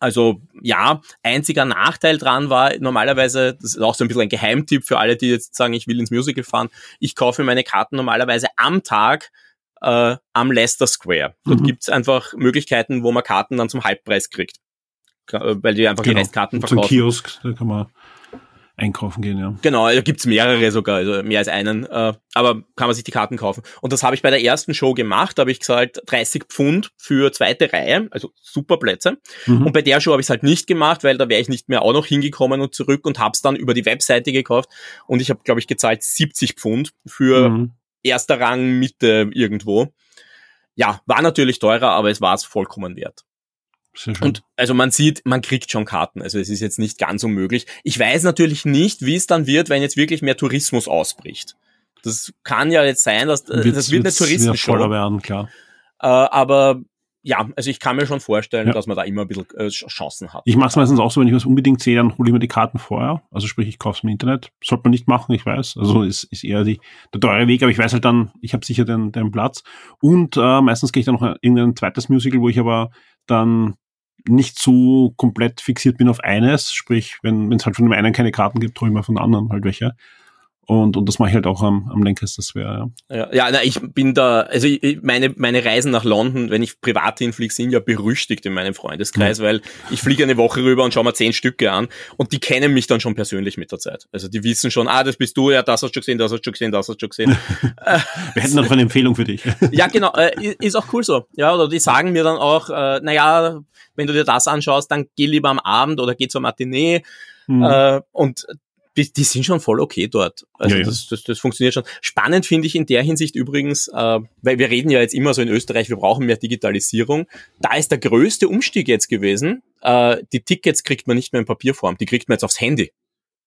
Also ja, einziger Nachteil dran war normalerweise, das ist auch so ein bisschen ein Geheimtipp für alle, die jetzt sagen, ich will ins Musical fahren, ich kaufe meine Karten normalerweise am Tag äh, am Leicester Square. Dort mhm. gibt's einfach Möglichkeiten, wo man Karten dann zum Halbpreis kriegt. Äh, weil die einfach genau. die Restkarten verkaufen. Zum Kiosk, da kann man einkaufen gehen, ja. Genau, da gibt's mehrere sogar, also mehr als einen, äh, aber kann man sich die Karten kaufen. Und das habe ich bei der ersten Show gemacht, da habe ich gesagt, 30 Pfund für zweite Reihe, also super Plätze. Mhm. Und bei der Show habe ich es halt nicht gemacht, weil da wäre ich nicht mehr auch noch hingekommen und zurück und habe es dann über die Webseite gekauft. Und ich habe, glaube ich, gezahlt 70 Pfund für mhm. erster Rang Mitte irgendwo. Ja, war natürlich teurer, aber es war es vollkommen wert. Und also man sieht, man kriegt schon Karten. Also es ist jetzt nicht ganz unmöglich. Ich weiß natürlich nicht, wie es dann wird, wenn jetzt wirklich mehr Tourismus ausbricht. Das kann ja jetzt sein, dass äh, das wird eine Touristenshow. werden, klar. Äh, aber ja, also ich kann mir schon vorstellen, ja. dass man da immer ein bisschen äh, Chancen hat. Ich mache es meistens auch so, wenn ich was unbedingt sehe, dann hole ich mir die Karten vorher. Also sprich, ich kaufe es im Internet. Sollte man nicht machen, ich weiß. Also ist, ist eher die, der teure Weg, aber ich weiß halt dann, ich habe sicher den, den Platz. Und äh, meistens gehe ich dann noch in irgendein zweites Musical, wo ich aber dann nicht so komplett fixiert bin auf eines, sprich, wenn es halt von dem einen keine Karten gibt, hole ich mir von dem anderen halt welche. Und, und das mache ich halt auch am, am Lancaster Square, ja. Ja, ja na, ich bin da, also ich, meine, meine Reisen nach London, wenn ich privat hinfliege, sind ja berüchtigt in meinem Freundeskreis, ja. weil ich fliege eine Woche rüber und schaue mir zehn Stücke an und die kennen mich dann schon persönlich mit der Zeit. Also die wissen schon, ah, das bist du, ja, das hast du gesehen, das hast du gesehen, das hast du gesehen. Wir hätten noch eine Empfehlung für dich. ja, genau, äh, ist auch cool so. Ja, oder die sagen mir dann auch, äh, naja, wenn du dir das anschaust, dann geh lieber am Abend oder geh zur Matinee. Mhm. Äh, und die, die sind schon voll okay dort. Also ja, ja. Das, das, das funktioniert schon. Spannend finde ich in der Hinsicht übrigens, äh, weil wir reden ja jetzt immer so in Österreich, wir brauchen mehr Digitalisierung. Da ist der größte Umstieg jetzt gewesen. Äh, die Tickets kriegt man nicht mehr in Papierform, die kriegt man jetzt aufs Handy.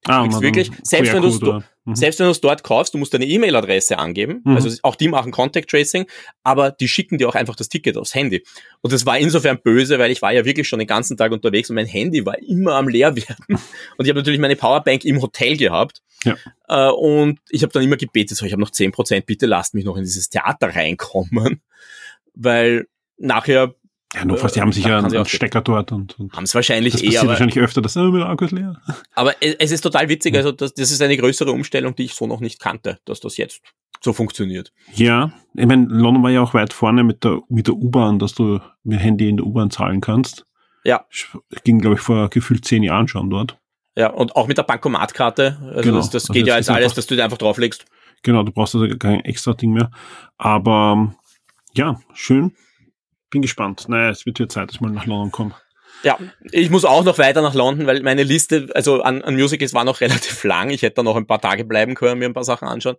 Du Ah, kriegst wirklich, selbst wenn du Mhm. selbst wenn du es dort kaufst, du musst deine E-Mail-Adresse angeben. Mhm. Also auch die machen Contact Tracing, aber die schicken dir auch einfach das Ticket aufs Handy. Und das war insofern böse, weil ich war ja wirklich schon den ganzen Tag unterwegs und mein Handy war immer am leer werden. Und ich habe natürlich meine Powerbank im Hotel gehabt. Ja. Äh, und ich habe dann immer gebetet, so, ich habe noch 10%, bitte lasst mich noch in dieses Theater reinkommen. Weil nachher Ja, nur fast, die Äh, haben sicher einen, Stecker dort und, und haben es wahrscheinlich das eh, passiert aber wahrscheinlich öfter, dass oh, mein Akku ist leer. Aber es ist total witzig, also das, das ist eine größere Umstellung, die ich so noch nicht kannte, dass das jetzt so funktioniert. Ja, ich meine, London war ja auch weit vorne mit der, mit der U-Bahn, dass du mit Handy in der U-Bahn zahlen kannst. Ja. Ging, glaube ich, vor gefühlt zehn Jahren schon dort. Ja, und auch mit der Bankomatkarte, also Genau. das, das Also geht ja jetzt alles, einfach- dass du dir einfach drauflegst. Genau, du brauchst also kein extra Ding mehr. Aber ja, schön. Bin gespannt. Naja, es wird hier Zeit, dass ich mal nach London komme. Ja, ich muss auch noch weiter nach London, weil meine Liste, also an, an Musicals war noch relativ lang. Ich hätte da noch ein paar Tage bleiben können, mir ein paar Sachen anschauen.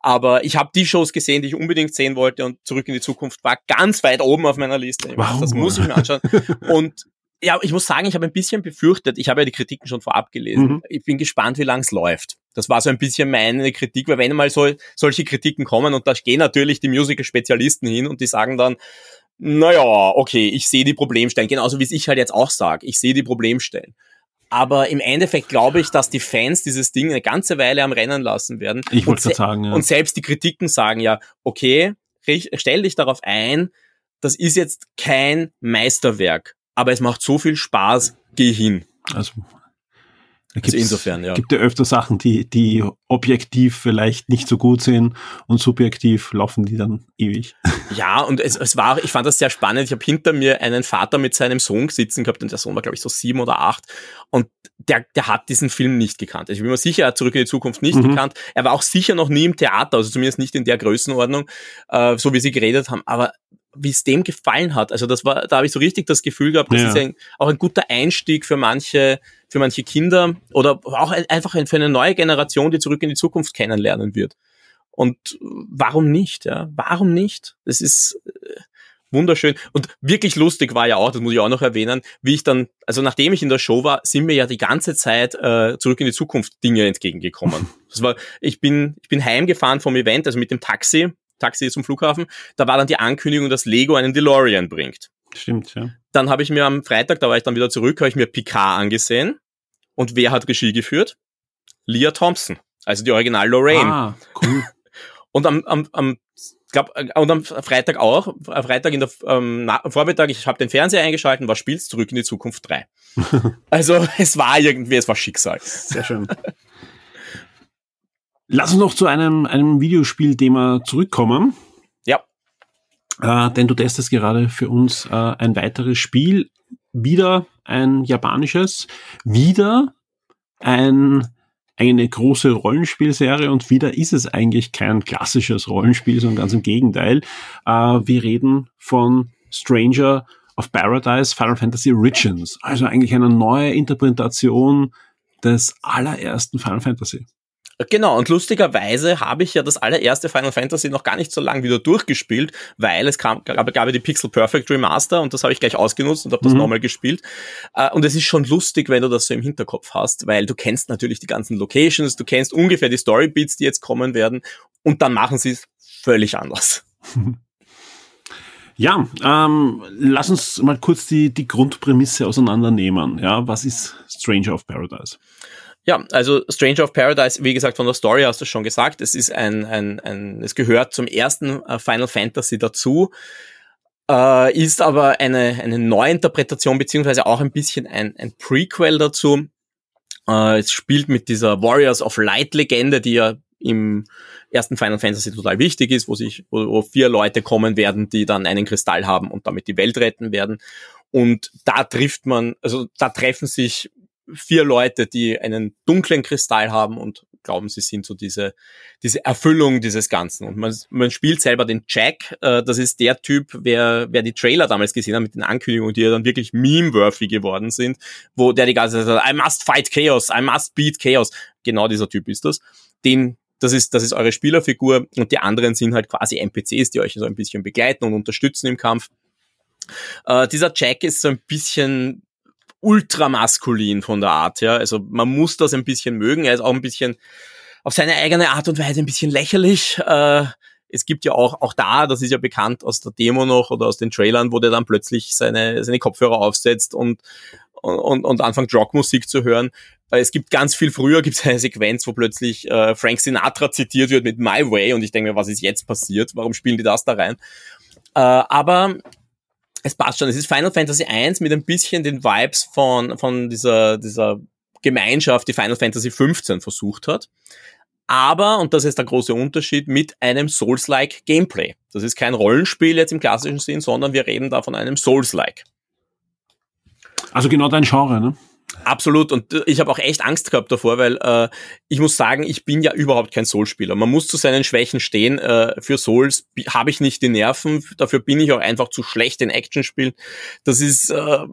Aber ich habe die Shows gesehen, die ich unbedingt sehen wollte und Zurück in die Zukunft war ganz weit oben auf meiner Liste. Weiß, Das muss ich mir anschauen. Und ja, ich muss sagen, ich habe ein bisschen befürchtet, ich habe ja die Kritiken schon vorab gelesen. Mhm. Ich bin gespannt, wie lang es läuft. Das war so ein bisschen meine Kritik, weil wenn mal so, solche Kritiken kommen und da gehen natürlich die Musical-Spezialisten hin und die sagen dann, naja, okay, ich sehe die Problemstellen, genauso wie es ich halt jetzt auch sage, ich sehe die Problemstellen. Aber im Endeffekt glaube ich, dass die Fans dieses Ding eine ganze Weile am Rennen lassen werden. Ich wollte Und gerade sagen, ja. und selbst die Kritiken sagen ja, okay, stell dich darauf ein, das ist jetzt kein Meisterwerk, aber es macht so viel Spaß, geh hin. also, Also insofern, ja. gibt ja öfter Sachen, die, die objektiv vielleicht nicht so gut sind und subjektiv laufen die dann ewig. Ja, und es, es war, ich fand das sehr spannend. Ich habe hinter mir einen Vater mit seinem Sohn sitzen gehabt und der Sohn war, glaube ich, so sieben oder acht. Und der, der hat diesen Film nicht gekannt. Also ich bin mir sicher, er hat Zurück in die Zukunft nicht Mhm. gekannt. Er war auch sicher noch nie im Theater, also zumindest nicht in der Größenordnung, äh, so wie sie geredet haben. Aber wie es dem gefallen hat, also das war, da habe ich so richtig das Gefühl gehabt, das Ja. ist ein, auch ein guter Einstieg für manche, für manche Kinder oder auch ein, einfach ein, für eine neue Generation, die Zurück in die Zukunft kennenlernen wird. Und warum nicht? Ja, warum nicht? Das ist äh, wunderschön und wirklich lustig war ja auch, das muss ich auch noch erwähnen, wie ich dann, also nachdem ich in der Show war, sind mir ja die ganze Zeit äh, zurück in die Zukunft Dinge entgegengekommen. Das war, ich bin, ich bin heimgefahren vom Event, also mit dem Taxi, Taxi zum Flughafen. Da war dann die Ankündigung, dass Lego einen DeLorean bringt. Stimmt, ja. Dann habe ich mir am Freitag, da war ich dann wieder zurück, habe ich mir Picard angesehen. Und wer hat Regie geführt? Leah Thompson, also die Original Lorraine. Ah, cool. Und am, am, am glaub, äh, und am Freitag auch, am Freitag in der ähm, Vormittag, ich habe den Fernseher eingeschalten, war Spiels zurück in die Zukunft 3. also es war irgendwie, es war Schicksal. Sehr schön. Lass uns noch zu einem, einem Videospielthema zurückkommen. Ja. Äh, denn du testest gerade für uns äh, ein weiteres Spiel. Wieder ein japanisches. Wieder ein, eine große Rollenspielserie und wieder ist es eigentlich kein klassisches Rollenspiel, sondern ganz im Gegenteil. Äh, wir reden von Stranger of Paradise Final Fantasy Origins. Also eigentlich eine neue Interpretation des allerersten Final Fantasy. Genau, und lustigerweise habe ich ja das allererste Final Fantasy noch gar nicht so lange wieder durchgespielt, weil es kam, gab, gab ja die Pixel Perfect Remaster und das habe ich gleich ausgenutzt und habe das Mhm. nochmal gespielt. Äh, Und es ist schon lustig, wenn du das so im Hinterkopf hast, weil du kennst natürlich die ganzen Locations, du kennst ungefähr die Storybeats, die jetzt kommen werden und dann machen sie es völlig anders. Ja, ähm, lass uns mal kurz die, die Grundprämisse auseinandernehmen. Ja, was ist Stranger of Paradise? Ja, also Stranger of Paradise, wie gesagt, von der Story hast du schon gesagt, es ist ein, ein, ein es gehört zum ersten äh, Final Fantasy dazu, äh, ist aber eine, eine Neuinterpretation, beziehungsweise auch ein bisschen ein, ein Prequel dazu. Äh, es spielt mit dieser Warriors of Light Legende, die ja im ersten Final Fantasy total wichtig ist, wo sich, wo, wo vier Leute kommen werden, die dann einen Kristall haben und damit die Welt retten werden. Und da trifft man, also da treffen sich vier Leute, die einen dunklen Kristall haben und glauben, sie sind so diese, diese Erfüllung dieses Ganzen. Und man, man spielt selber den Jack, äh, das ist der Typ, wer, wer die Trailer damals gesehen hat mit den Ankündigungen, die ja dann wirklich meme-worthy geworden sind, wo der die ganze Zeit sagt, I must fight Chaos, I must beat Chaos. Genau dieser Typ ist das. Den, das ist, das ist eure Spielerfigur und die anderen sind halt quasi NPCs, die euch so ein bisschen begleiten und unterstützen im Kampf. Äh, dieser Jack ist so ein bisschen ultramaskulin von der Art her. Also man muss das ein bisschen mögen. Er ist auch ein bisschen auf seine eigene Art und Weise ein bisschen lächerlich. Äh, es gibt ja auch, auch da, das ist ja bekannt aus der Demo noch oder aus den Trailern, wo der dann plötzlich seine, seine Kopfhörer aufsetzt und, und, und anfängt Rockmusik zu hören. Äh, es gibt ganz viel früher, gibt es eine Sequenz, wo plötzlich äh, Frank Sinatra zitiert wird mit My Way und ich denke mir, was ist jetzt passiert? Warum spielen die das da rein? Äh, aber es passt schon. Es ist Final Fantasy 1 mit ein bisschen den Vibes von, von dieser, dieser Gemeinschaft, die Final Fantasy 15 versucht hat aber, und das ist der große Unterschied, mit einem Souls-like Gameplay. Das ist kein Rollenspiel jetzt im klassischen Sinn, sondern wir reden da von einem Souls-like. Also genau dein Genre, ne? Absolut. Und ich habe auch echt Angst gehabt davor, weil äh, ich muss sagen, ich bin ja überhaupt kein Souls-Spieler. Man muss zu seinen Schwächen stehen. Äh, für Souls habe ich nicht die Nerven. Dafür bin ich auch einfach zu schlecht in Actionspielen. Das ist äh,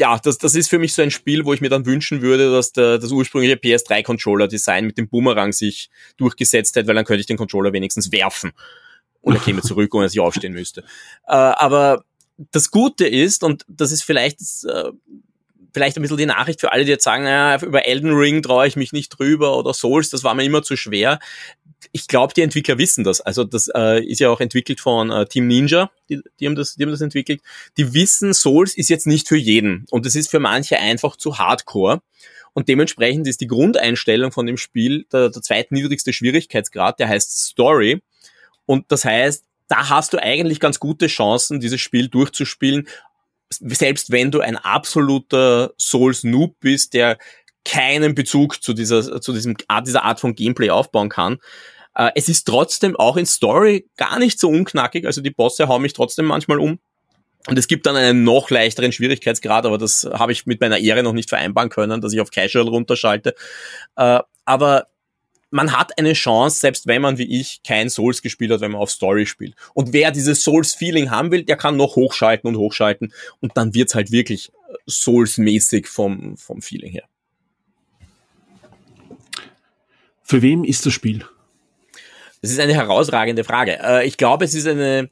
ja, das, das ist für mich so ein Spiel, wo ich mir dann wünschen würde, dass der, das ursprüngliche PS3-Controller-Design mit dem Boomerang sich durchgesetzt hätte, weil dann könnte ich den Controller wenigstens werfen. Und er käme zurück, ohne dass ich aufstehen müsste. Äh, aber das Gute ist, und das ist vielleicht äh, vielleicht ein bisschen die Nachricht für alle, die jetzt sagen, naja, über Elden Ring traue ich mich nicht drüber oder Souls, das war mir immer zu schwer ich glaube, die Entwickler wissen das. Also das äh, ist ja auch entwickelt von äh, Team Ninja, die, die, haben das, die haben das entwickelt. Die wissen, Souls ist jetzt nicht für jeden und es ist für manche einfach zu hardcore. Und dementsprechend ist die Grundeinstellung von dem Spiel der, der zweitniedrigste Schwierigkeitsgrad, der heißt Story. Und das heißt, da hast du eigentlich ganz gute Chancen, dieses Spiel durchzuspielen, selbst wenn du ein absoluter Souls-Noob bist, der keinen Bezug zu dieser, zu diesem Art, dieser Art von Gameplay aufbauen kann. Äh, es ist trotzdem auch in Story gar nicht so unknackig, also die Bosse hauen mich trotzdem manchmal um. Und es gibt dann einen noch leichteren Schwierigkeitsgrad, aber das habe ich mit meiner Ehre noch nicht vereinbaren können, dass ich auf Casual runterschalte. Äh, aber man hat eine Chance, selbst wenn man wie ich kein Souls gespielt hat, wenn man auf Story spielt. Und wer dieses Souls-Feeling haben will, der kann noch hochschalten und hochschalten und dann wird's halt wirklich Souls-mäßig vom, vom Feeling her. Für wem ist das Spiel? Das ist eine herausragende Frage. Äh, ich glaube, es ist eine,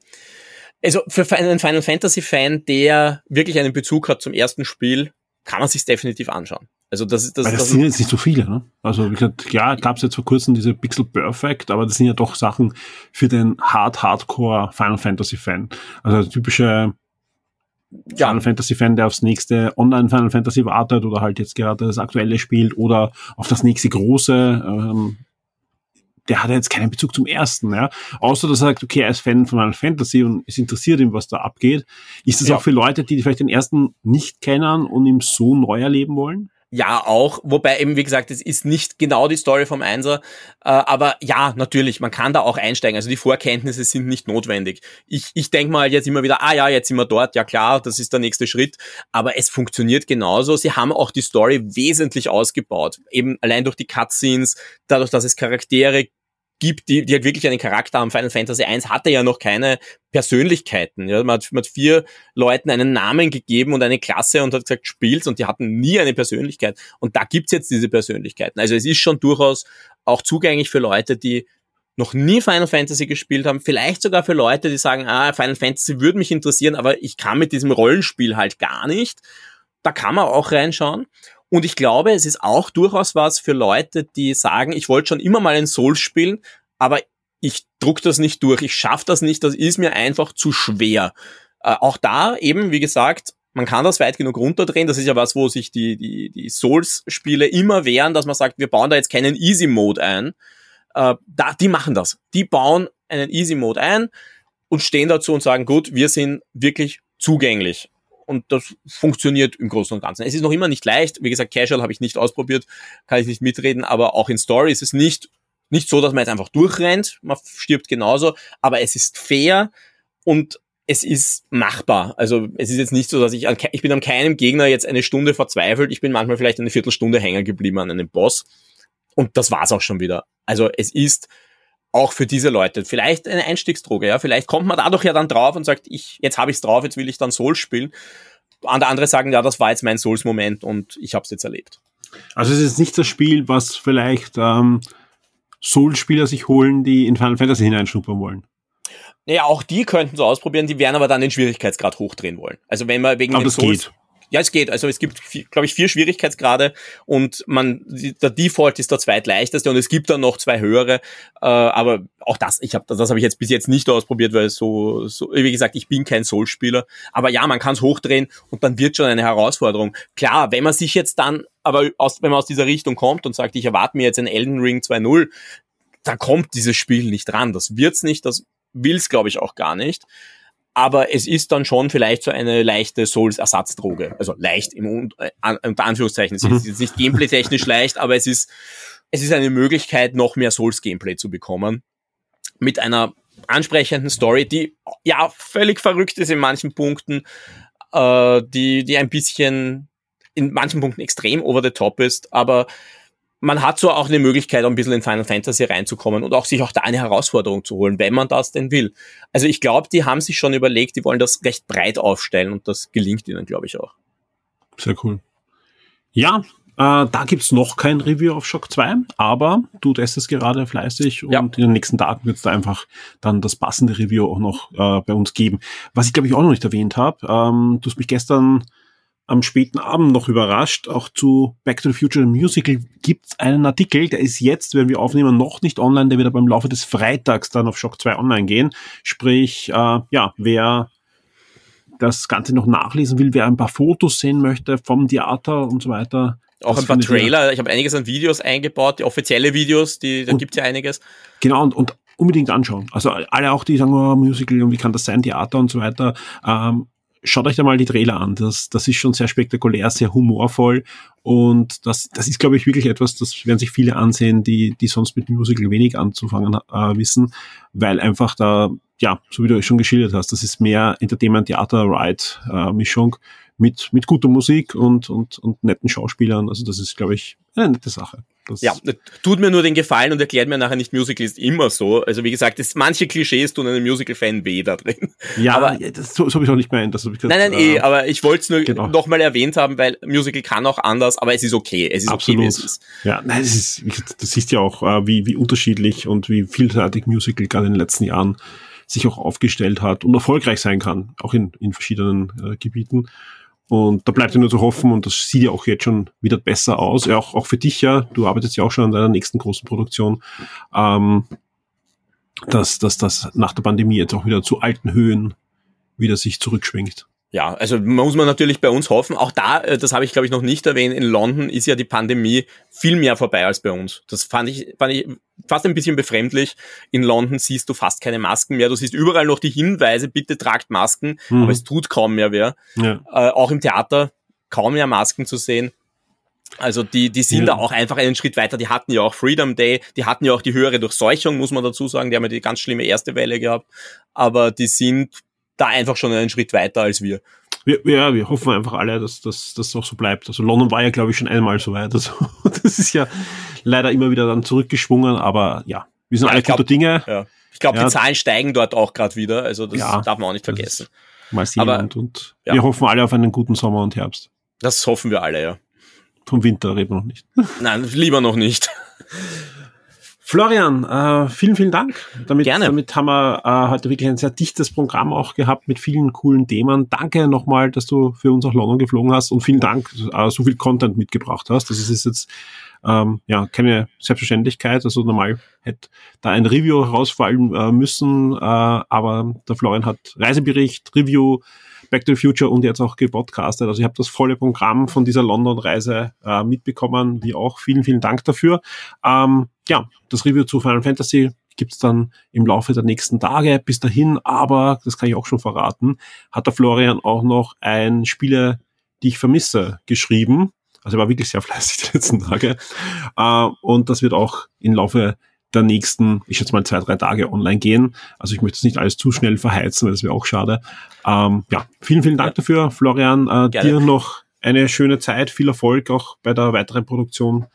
also für einen Final Fantasy Fan, der wirklich einen Bezug hat zum ersten Spiel, kann man sich definitiv anschauen. Also das, das, das, das sind jetzt nicht so viele, ne? Also wie gesagt, klar gab es jetzt vor kurzem diese Pixel Perfect, aber das sind ja doch Sachen für den Hard Hardcore Final Fantasy Fan. Also typische ja. Final Fantasy Fan, der aufs nächste Online Final Fantasy wartet oder halt jetzt gerade das aktuelle spielt oder auf das nächste große, ähm, der hat jetzt keinen Bezug zum ersten, ja. Außer dass er sagt, okay, er ist Fan von Final Fantasy und es interessiert ihn, was da abgeht. Ist das ja. auch für Leute, die vielleicht den ersten nicht kennen und ihm so neu erleben wollen? Ja, auch. Wobei eben, wie gesagt, es ist nicht genau die Story vom Einser. Äh, aber ja, natürlich, man kann da auch einsteigen. Also die Vorkenntnisse sind nicht notwendig. Ich, ich denke mal jetzt immer wieder, ah ja, jetzt sind wir dort. Ja klar, das ist der nächste Schritt. Aber es funktioniert genauso. Sie haben auch die Story wesentlich ausgebaut. Eben allein durch die Cutscenes, dadurch, dass es Charaktere gibt, die, die halt wirklich einen Charakter haben. Final Fantasy 1 hatte ja noch keine Persönlichkeiten. Ja, man, hat, man hat vier Leuten einen Namen gegeben und eine Klasse und hat gesagt, spielt's und die hatten nie eine Persönlichkeit. Und da gibt's jetzt diese Persönlichkeiten. Also es ist schon durchaus auch zugänglich für Leute, die noch nie Final Fantasy gespielt haben, vielleicht sogar für Leute, die sagen, ah, Final Fantasy würde mich interessieren, aber ich kann mit diesem Rollenspiel halt gar nicht. Da kann man auch reinschauen. Und ich glaube, es ist auch durchaus was für Leute, die sagen, ich wollte schon immer mal ein Souls spielen, aber ich druck das nicht durch, ich schaff das nicht, das ist mir einfach zu schwer. Äh, auch da eben, wie gesagt, man kann das weit genug runterdrehen. Das ist ja was, wo sich die, die, die Souls-Spiele immer wehren, dass man sagt, wir bauen da jetzt keinen Easy-Mode ein. Äh, da, die machen das. Die bauen einen Easy-Mode ein und stehen dazu und sagen, gut, wir sind wirklich zugänglich und das funktioniert im Großen und Ganzen. Es ist noch immer nicht leicht. Wie gesagt, Casual habe ich nicht ausprobiert, kann ich nicht mitreden, aber auch in Story ist es nicht, nicht so, dass man jetzt einfach durchrennt, man stirbt genauso, aber es ist fair und es ist machbar. Also es ist jetzt nicht so, dass ich, an, ich bin an keinem Gegner jetzt eine Stunde verzweifelt, ich bin manchmal vielleicht eine Viertelstunde hängen geblieben an einem Boss und das war's auch schon wieder. Also es ist auch für diese Leute. Vielleicht eine Einstiegsdroge, ja. Vielleicht kommt man dadurch ja dann drauf und sagt, ich, jetzt habe ich's drauf, jetzt will ich dann Souls spielen. Andere sagen, ja, das war jetzt mein Souls-Moment und ich habe es jetzt erlebt. Also es ist nicht das Spiel, was vielleicht ähm, Souls-Spieler sich holen, die in Final Fantasy hineinschnuppern wollen. Naja, auch die könnten so ausprobieren, die werden aber dann den Schwierigkeitsgrad hochdrehen wollen. Also wenn man wegen aber das Souls, geht. Ja, es geht. Also es gibt, glaube ich, vier Schwierigkeitsgrade und man der Default ist der zweitleichteste und es gibt dann noch zwei höhere. Äh, aber auch das, ich habe das habe ich jetzt bis jetzt nicht ausprobiert, weil so, so wie gesagt, ich bin kein Soul-Spieler. Aber ja, man kann es hochdrehen und dann wird schon eine Herausforderung. Klar, wenn man sich jetzt dann, aber aus, wenn man aus dieser Richtung kommt und sagt, ich erwarte mir jetzt ein Elden Ring 2.0, da kommt dieses Spiel nicht ran. Das wird's nicht, das will's, glaube ich, auch gar nicht aber es ist dann schon vielleicht so eine leichte Souls-Ersatzdroge. Also leicht im äh, unter Anführungszeichen. Es ist jetzt nicht gameplay-technisch leicht, aber es ist, es ist eine Möglichkeit, noch mehr Souls-Gameplay zu bekommen. Mit einer ansprechenden Story, die ja völlig verrückt ist in manchen Punkten, äh, die, die ein bisschen in manchen Punkten extrem over the top ist, aber man hat so auch eine Möglichkeit, ein bisschen in Final Fantasy reinzukommen und auch sich auch da eine Herausforderung zu holen, wenn man das denn will. Also ich glaube, die haben sich schon überlegt, die wollen das recht breit aufstellen und das gelingt ihnen, glaube ich, auch. Sehr cool. Ja, äh, da gibt's noch kein Review auf Shock 2, aber du testest gerade fleißig und ja. in den nächsten Tagen wird's da einfach dann das passende Review auch noch äh, bei uns geben. Was ich, glaube ich, auch noch nicht erwähnt habe, ähm, du hast mich gestern am späten Abend noch überrascht. Auch zu Back to the Future Musical gibt es einen Artikel, der ist jetzt, wenn wir aufnehmen, noch nicht online, der wird aber im Laufe des Freitags dann auf Shock 2 online gehen. Sprich, äh, ja, wer das Ganze noch nachlesen will, wer ein paar Fotos sehen möchte vom Theater und so weiter. Auch ein paar Trailer, ich habe einiges an Videos eingebaut, die offizielle Videos, die, da gibt es ja einiges. Genau, und, und unbedingt anschauen. Also alle auch, die sagen, oh, Musical und wie kann das sein, Theater und so weiter. Ähm, schaut euch da mal die Trailer an. Das, das ist schon sehr spektakulär, sehr humorvoll. Und das, das ist, glaube ich, wirklich etwas, das werden sich viele ansehen, die, die sonst mit Musical wenig anzufangen äh, wissen, weil einfach da, ja, so wie du schon geschildert hast, das ist mehr Entertainment-Theater-Ride-Mischung mit, mit guter Musik und, und, und netten Schauspielern. Also das ist, glaube ich, eine nette Sache. Das ja, tut mir nur den Gefallen und erklärt mir nachher nicht, Musical ist immer so. Also wie gesagt, das, manche Klischees tun einem Musical-Fan weh da drin. Ja, aber das, so, so habe ich auch nicht gemeint. Das gesagt, nein, nein, äh, eh, aber ich wollte es nur genau. nochmal erwähnt haben, weil Musical kann auch anders, aber es ist okay. Es ist Absolut. okay, es ist. Ja, nein, es ist, das siehst ja auch, äh, wie, wie unterschiedlich und wie vielseitig Musical gerade in den letzten Jahren sich auch aufgestellt hat und erfolgreich sein kann, auch in, in verschiedenen äh, Gebieten. Und da bleibt ja nur zu hoffen, und das sieht ja auch jetzt schon wieder besser aus, ja, auch, auch für dich ja, du arbeitest ja auch schon an deiner nächsten großen Produktion, ähm, dass, dass das nach der Pandemie jetzt auch wieder zu alten Höhen wieder sich zurückschwingt. Ja, also muss man natürlich bei uns hoffen. Auch da, äh, das habe ich glaube ich noch nicht erwähnt, in London ist ja die Pandemie viel mehr vorbei als bei uns. Das fand ich, fand ich fast ein bisschen befremdlich. In London siehst du fast keine Masken mehr. Du siehst überall noch die Hinweise, bitte tragt Masken, mhm. aber es tut kaum mehr wer. Ja. Äh, auch im Theater kaum mehr Masken zu sehen. Also die, die sind ja. da auch einfach einen Schritt weiter. Die hatten ja auch Freedom Day, die hatten ja auch die höhere Durchseuchung, muss man dazu sagen. Die haben ja die ganz schlimme erste Welle gehabt. Aber die sind da einfach schon einen Schritt weiter als wir. wir ja, wir hoffen einfach alle, dass das dass auch so bleibt. Also London war ja, glaube ich, schon einmal so weit. Also das ist ja leider immer wieder dann zurückgeschwungen, aber ja, wir sind ja, alle gute Dinge. Ja. Ich glaube, ja. die Zahlen steigen dort auch gerade wieder. Also das ja, darf man auch nicht vergessen. Mal sehen aber, und, wir hoffen alle auf einen guten Sommer und Herbst. Das hoffen wir alle, ja. Vom Winter reden wir noch nicht. Nein, lieber noch nicht. Florian, äh, vielen, vielen Dank. Damit, Gerne. damit haben wir äh, heute wirklich ein sehr dichtes Programm auch gehabt mit vielen coolen Themen. Danke nochmal, dass du für uns nach London geflogen hast und vielen Dank, äh, so viel Content mitgebracht hast. Das ist jetzt ähm, ja keine Selbstverständlichkeit. Also normal hätte da ein Review herausfallen äh, müssen, äh, aber der Florian hat Reisebericht, Review, Back to the Future und jetzt auch gepodcastet. Also ich habe das volle Programm von dieser London-Reise äh, mitbekommen, wie auch. Vielen, vielen Dank dafür. Ähm, ja, das Review zu Final Fantasy gibt's dann im Laufe der nächsten Tage. Bis dahin, aber, das kann ich auch schon verraten, hat der Florian auch noch ein Spiele, die ich vermisse, geschrieben. Also er war wirklich sehr fleißig die letzten Tage. Äh, und das wird auch im Laufe der nächsten, ich schätze mal zwei, drei Tage online gehen. Also ich möchte es nicht alles zu schnell verheizen, weil das wäre auch schade. Ähm, ja, vielen, vielen Dank ja. dafür, Florian. Äh, dir noch eine schöne Zeit, viel Erfolg auch bei der weiteren Produktion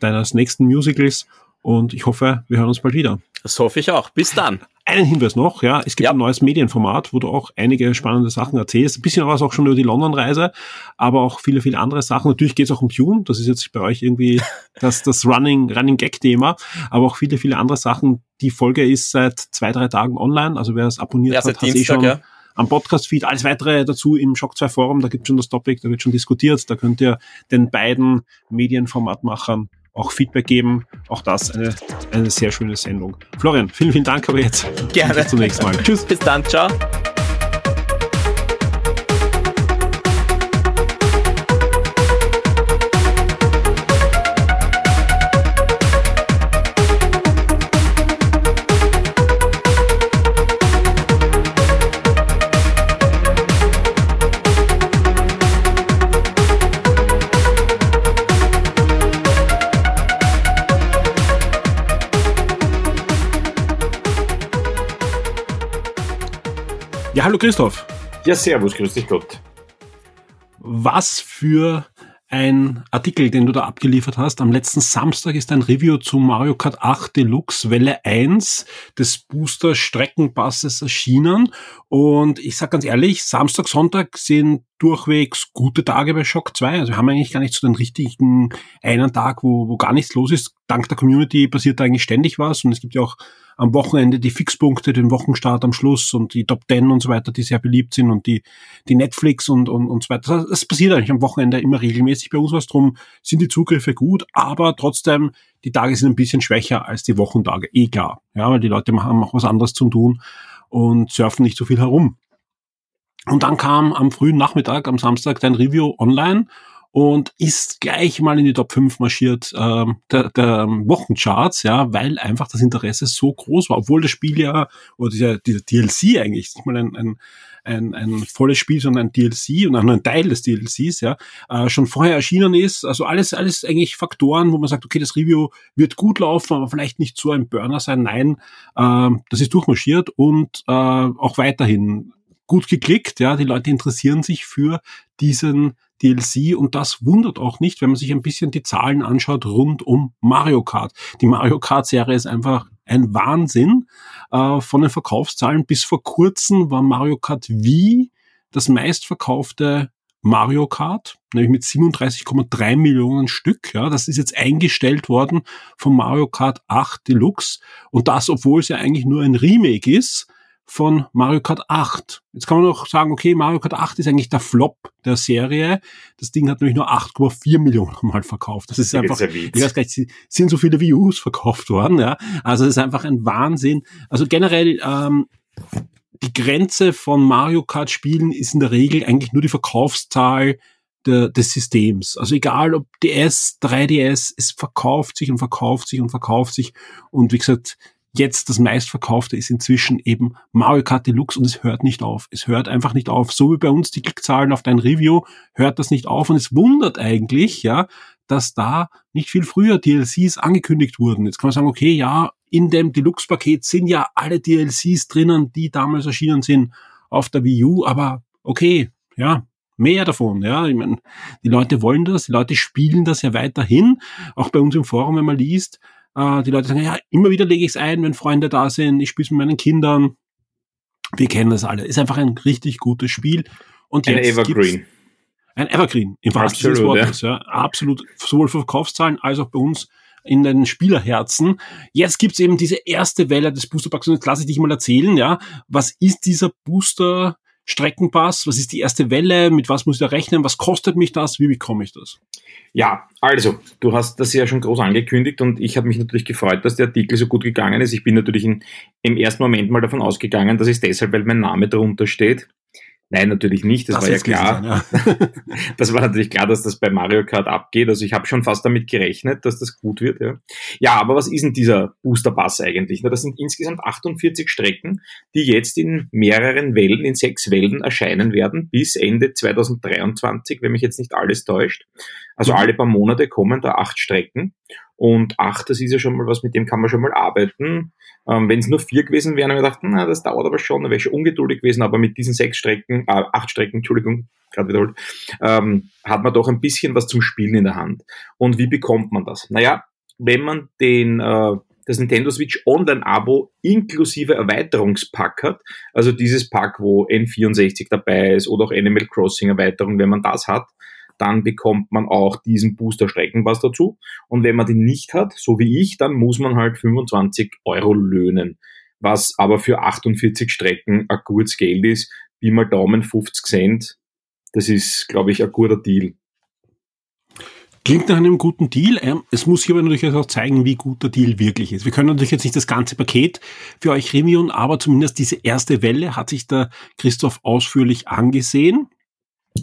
deines nächsten Musicals und ich hoffe, wir hören uns bald wieder. Das hoffe ich auch. Bis dann. Einen Hinweis noch, ja, es gibt ja. ein neues Medienformat, wo du auch einige spannende Sachen erzählst. Ein bisschen was auch schon über die London-Reise, aber auch viele, viele andere Sachen. Natürlich geht es auch um Tune, das ist jetzt bei euch irgendwie das, das Running, Running Gag-Thema, aber auch viele, viele andere Sachen. Die Folge ist seit zwei, drei Tagen online, also wer es abonniert ja, hat, hat sie schon, ja. am Podcast-Feed. Alles weitere dazu im Shock 2 Forum, da gibt schon das Topic, da wird schon diskutiert. Da könnt ihr den beiden Medienformatmachern auch Feedback geben. Auch das eine, eine sehr schöne Sendung. Florian, vielen, vielen Dank, aber jetzt gerne. Zunächst mal. Tschüss. Bis dann. Ciao. Ja, hallo Christoph. Ja, servus, grüß dich Gott. Was für ein Artikel, den du da abgeliefert hast. Am letzten Samstag ist ein Review zu Mario Kart 8 Deluxe Welle 1 des Booster Streckenpasses erschienen. Und ich sag ganz ehrlich, Samstag, Sonntag sind durchwegs gute Tage bei Shock 2. Also wir haben eigentlich gar nicht so den richtigen einen Tag, wo, wo gar nichts los ist. Dank der Community passiert da eigentlich ständig was. Und es gibt ja auch am Wochenende die Fixpunkte, den Wochenstart am Schluss und die Top 10 und so weiter, die sehr beliebt sind und die, die Netflix und, und, und so weiter. Das, das passiert eigentlich am Wochenende immer regelmäßig bei uns was drum, sind die Zugriffe gut, aber trotzdem, die Tage sind ein bisschen schwächer als die Wochentage. Eh klar. Ja, weil die Leute haben auch was anderes zu tun und surfen nicht so viel herum. Und dann kam am frühen Nachmittag, am Samstag, dein Review online und ist gleich mal in die Top 5 marschiert ähm, der, der Wochencharts, ja, weil einfach das Interesse so groß war, obwohl das Spiel ja, oder dieser, dieser DLC eigentlich, nicht mal ein, ein, ein, ein volles Spiel, sondern ein DLC und auch nur ein Teil des DLCs, ja, äh, schon vorher erschienen ist. Also alles, alles eigentlich Faktoren, wo man sagt, okay, das Review wird gut laufen, aber vielleicht nicht so ein Burner sein. Nein, äh, das ist durchmarschiert und äh, auch weiterhin gut geklickt, ja, die Leute interessieren sich für diesen DLC und das wundert auch nicht, wenn man sich ein bisschen die Zahlen anschaut rund um Mario Kart. Die Mario Kart Serie ist einfach ein Wahnsinn äh, von den Verkaufszahlen. Bis vor kurzem war Mario Kart Wii das meistverkaufte Mario Kart, nämlich mit 37,3 Millionen Stück. Ja, das ist jetzt eingestellt worden von Mario Kart 8 Deluxe und das, obwohl es ja eigentlich nur ein Remake ist von Mario Kart 8. Jetzt kann man noch sagen, okay, Mario Kart 8 ist eigentlich der Flop der Serie. Das Ding hat nämlich nur 8,4 Millionen Mal verkauft. Das ist einfach, ich weiß gar nicht, sind so viele Views verkauft worden, ja. Also es ist einfach ein Wahnsinn. Also generell, ähm, die Grenze von Mario Kart Spielen ist in der Regel eigentlich nur die Verkaufszahl der, des Systems. Also egal ob DS, 3DS, es verkauft sich und verkauft sich und verkauft sich. Und wie gesagt, jetzt das meistverkaufte ist inzwischen eben Mario Kart Deluxe und es hört nicht auf. Es hört einfach nicht auf. So wie bei uns die Klickzahlen auf dein Review hört das nicht auf und es wundert eigentlich, ja, dass da nicht viel früher DLCs angekündigt wurden. Jetzt kann man sagen, okay, ja, in dem Deluxe-Paket sind ja alle DLCs drinnen, die damals erschienen sind auf der Wii U, aber okay, ja, mehr davon, ja. Ich meine, die Leute wollen das, die Leute spielen das ja weiterhin. Auch bei uns im Forum, wenn man liest, äh, die Leute sagen, ja, immer wieder lege ich es ein, wenn Freunde da sind, ich spiele es mit meinen Kindern. Wir kennen das alle. Ist einfach ein richtig gutes Spiel. Und ein Evergreen. Ein Evergreen, im wahrsten Sinne des Wortes. Ja. Absolut, sowohl für Verkaufszahlen als auch bei uns in den Spielerherzen. Jetzt gibt's eben diese erste Welle des Boosterpacks und jetzt lasse ich dich mal erzählen, ja, was ist dieser Booster Streckenpass? Was ist die erste Welle? Mit was muss ich da rechnen? Was kostet mich das? Wie bekomme ich das? Ja, also, du hast das ja schon groß angekündigt und ich habe mich natürlich gefreut, dass der Artikel so gut gegangen ist. Ich bin natürlich in, im ersten Moment mal davon ausgegangen, dass es deshalb, weil mein Name darunter steht. Nein, natürlich nicht. Das, das war ja klar. Sein, ja. das war natürlich klar, dass das bei Mario Kart abgeht. Also ich habe schon fast damit gerechnet, dass das gut wird. Ja, ja aber was ist denn dieser Booster Pass eigentlich? das sind insgesamt 48 Strecken, die jetzt in mehreren Wellen, in sechs Wellen erscheinen werden, bis Ende 2023, wenn mich jetzt nicht alles täuscht. Also mhm. alle paar Monate kommen da acht Strecken. Und acht, das ist ja schon mal was, mit dem kann man schon mal arbeiten. Ähm, Wenn es nur vier gewesen wären, habe ich gedacht, na, das dauert aber schon, da wäre ich schon ungeduldig gewesen, aber mit diesen sechs Strecken, äh, acht Strecken, Entschuldigung, gerade wiederholt, ähm, hat man doch ein bisschen was zum Spielen in der Hand. Und wie bekommt man das? Naja, wenn man den, äh, das Nintendo Switch Online-Abo inklusive Erweiterungspack hat, also dieses Pack, wo N64 dabei ist oder auch Animal Crossing Erweiterung, wenn man das hat, dann bekommt man auch diesen Booster Streckenpass dazu. Und wenn man den nicht hat, so wie ich, dann muss man halt 25 Euro löhnen. Was aber für 48 Strecken ein gutes Geld ist, wie mal Daumen 50 Cent. Das ist, glaube ich, ein guter Deal. Klingt nach einem guten Deal. Ähm, Es muss hier aber natürlich auch zeigen, wie gut der Deal wirklich ist. Wir können natürlich jetzt nicht das ganze Paket für euch reviewen, aber zumindest diese erste Welle hat sich der Christoph ausführlich angesehen.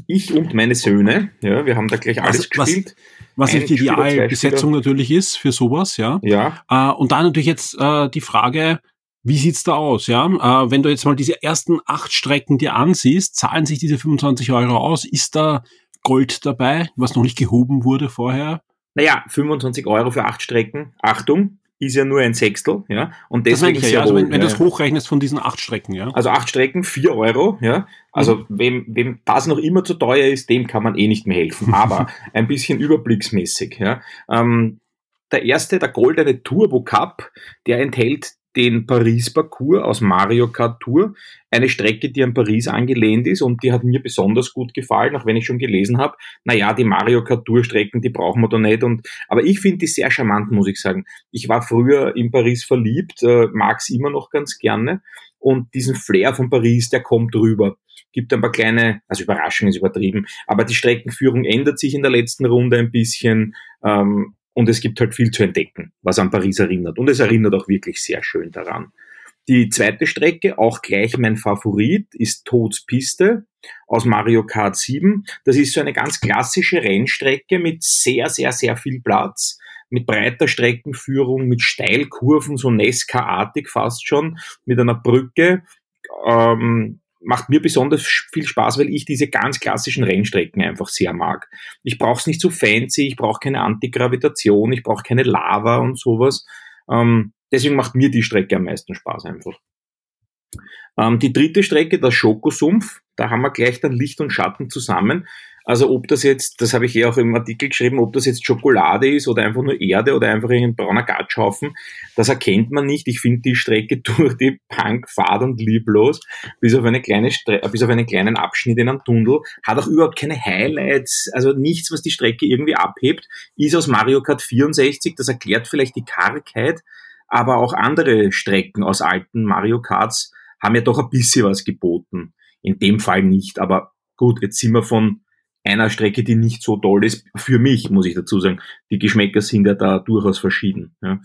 Ich und meine Söhne, ja, wir haben da gleich alles Was- was- gespielt. Was Ein nicht die Idealbesetzung natürlich ist für sowas, ja. Ja, Äh, und dann natürlich jetzt äh, die Frage, wie sieht's da aus, ja? Äh, wenn du jetzt mal diese ersten acht Strecken dir ansiehst, zahlen sich diese 25 Euro aus? Ist da Gold dabei, was noch nicht gehoben wurde vorher? naja, 25 Euro für acht Strecken. Achtung, ist ja nur ein Sechstel, ja. Und Das deswegen ich ja. Also wenn, wenn du das hochrechnest von diesen acht Strecken, ja. Also acht Strecken, vier Euro, ja. Also Mhm. wem, wem das noch immer zu teuer ist, dem kann man eh nicht mehr helfen. Aber ein bisschen überblicksmäßig, ja. Ähm, der erste, der goldene Turbo Cup, der enthält den Paris-Parcours aus Mario Kart Tour. Eine Strecke, die an Paris angelehnt ist und die hat mir besonders gut gefallen, auch wenn ich schon gelesen habe, naja, die Mario Kart Tour Strecken, die brauchen wir da nicht. Und, aber ich finde die sehr charmant, muss ich sagen. Ich war früher in Paris verliebt, äh, mag's immer noch ganz gerne und diesen Flair von Paris, der kommt rüber. Gibt ein paar kleine, also Überraschung ist übertrieben, aber die Streckenführung ändert sich in der letzten Runde ein bisschen ähm, und es gibt halt viel zu entdecken, was an Paris erinnert. Und es erinnert auch wirklich sehr schön daran. Die zweite Strecke, auch gleich mein Favorit, ist Toads Piste aus Mario Kart 7. Das ist so eine ganz klassische Rennstrecke mit sehr, sehr, sehr viel Platz, mit breiter Streckenführung, mit Steilkurven, so Nesca-artig fast schon, mit einer Brücke. Ähm, macht mir besonders viel Spaß, weil ich diese ganz klassischen Rennstrecken einfach sehr mag. Ich brauche es nicht so fancy, ich brauche keine Antigravitation, ich brauche keine Lava und sowas. Ähm, deswegen macht mir die Strecke am meisten Spaß einfach. Ähm, die dritte Strecke, der Schokosumpf, da haben wir gleich dann Licht und Schatten zusammen. Also ob das jetzt, das habe ich eh auch im Artikel geschrieben, ob das jetzt Schokolade ist oder einfach nur Erde oder einfach ein brauner Gatschhaufen, das erkennt man nicht. Ich finde die Strecke durch die Punk fad und lieblos, bis auf eine kleine Stre bis auf einen kleinen Abschnitt in einem Tunnel, hat auch überhaupt keine Highlights, also nichts, was die Strecke irgendwie abhebt, ist aus Mario Kart 64, das erklärt vielleicht die Kargheit, aber auch andere Strecken aus alten Mario Karts haben ja doch ein bisschen was geboten. In dem Fall nicht, aber gut, jetzt sind wir von einer Strecke, die nicht so toll ist, für mich, muss ich dazu sagen. Die Geschmäcker sind ja da durchaus verschieden. Ja,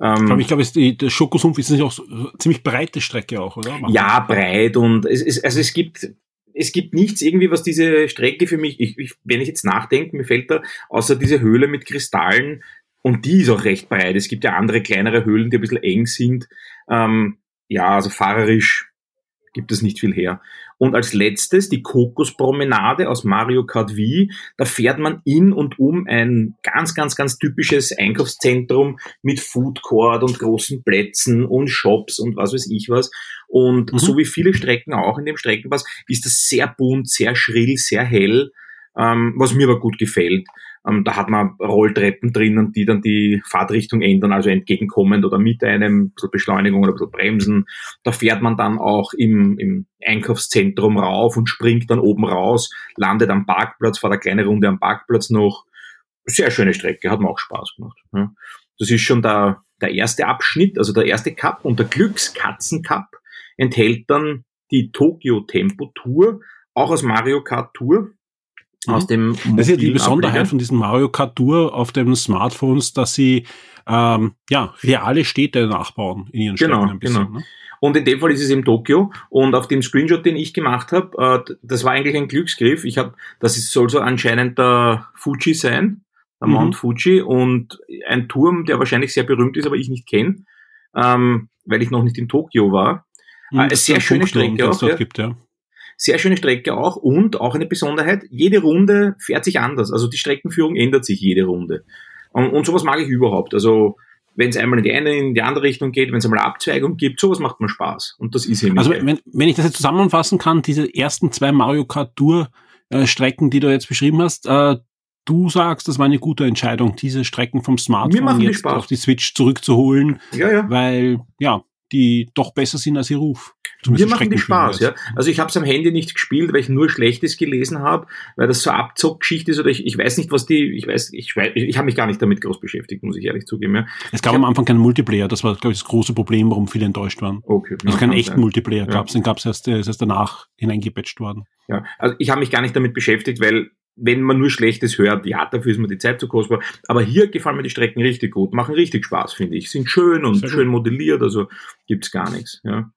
ähm, Ich glaube, ich glaube, die- der Schokosumpf ist nicht auch so, so ziemlich breite Strecke auch, oder? ja breit und es, es, also es gibt, es gibt nichts irgendwie, was diese Strecke für mich, ich, ich, wenn ich jetzt nachdenke, mir fällt da außer diese Höhle mit Kristallen und die ist auch recht breit. Es gibt ja andere kleinere Höhlen, die ein bisschen eng sind. Ähm, ja, also fahrerisch gibt es nicht viel her. Und als letztes die Kokospromenade aus Mario Kart Wii. Da fährt man in und um ein ganz, ganz, ganz typisches Einkaufszentrum mit Food Court und großen Plätzen und Shops und was weiß ich was. Und Mhm. so wie viele Strecken auch in dem Streckenpass ist das sehr bunt, sehr schrill, sehr hell, ähm, was mir aber gut gefällt. Ähm, da hat man Rolltreppen drinnen, die dann die Fahrtrichtung ändern, also entgegenkommend oder mit einem, ein bisschen Beschleunigung oder ein bisschen Bremsen. Da fährt man dann auch im, im Einkaufszentrum rauf und springt dann oben raus, landet am Parkplatz, fährt eine kleine Runde am Parkplatz noch. Sehr schöne Strecke, hat mir auch Spaß gemacht. Ja. Das ist schon der, der erste Abschnitt, also der erste Cup und der Glückskatzen Cup enthält dann die Tokyo Tempo Tour, auch aus Mario Kart Tour. Aus dem Mhm. Das ist ja die Besonderheit Ableger. von diesen Mario Kart Tour auf den Smartphones, dass sie ähm, ja reale Städte nachbauen in ihren Genau, Strecken ein bisschen. genau. Ne? Und in dem Fall ist es eben Tokio. Und auf dem Screenshot, den ich gemacht habe, äh, das war eigentlich ein Glücksgriff. Ich habe, das ist, soll so anscheinend der Fuji sein, der Mhm. Mount Fuji und ein Turm, der wahrscheinlich sehr berühmt ist, aber ich nicht kenne, ähm, weil ich noch nicht in Tokio war. Mhm, Äh, sehr schöne Funkturm, Strecke auch, gibt, ja. Sehr schöne Strecke auch und auch eine Besonderheit, jede Runde fährt sich anders. Also die Streckenführung ändert sich jede Runde. Und, und sowas mag ich überhaupt. Also wenn es einmal in die eine, in die andere Richtung geht, wenn es einmal Abzweigung gibt, sowas macht mir Spaß. Und das ist eben Also wenn, wenn ich das jetzt zusammenfassen kann, diese ersten zwei Mario Kart Tour äh, Strecken, die du jetzt beschrieben hast, äh, du sagst, das war eine gute Entscheidung, diese Strecken vom Smartphone jetzt auf die Switch zurückzuholen, ja, ja. weil ja, die doch besser sind als ihr Ruf. Mir machen die Spaß, ja. Also ich habe es am Handy nicht gespielt, weil ich nur Schlechtes gelesen habe, weil das so Abzockgeschichte ist oder ich, ich weiß nicht, was die, ich weiß, ich, ich, ich habe mich gar nicht damit groß beschäftigt, muss ich ehrlich zugeben. Ja. Es gab am Anfang keinen Multiplayer, das war, glaube ich, das große Problem, warum viele enttäuscht waren. Okay. Also keinen echten sein. Multiplayer ja. gab es, den gab es erst, ist erst danach hineingepatcht worden. Ja, also ich habe mich gar nicht damit beschäftigt, weil wenn man nur Schlechtes hört, ja, dafür ist mir die Zeit zu kostbar. Aber hier gefallen mir die Strecken richtig gut, machen richtig Spaß, finde ich. Sind schön und schön modelliert, also gibt's gar nichts. Ja.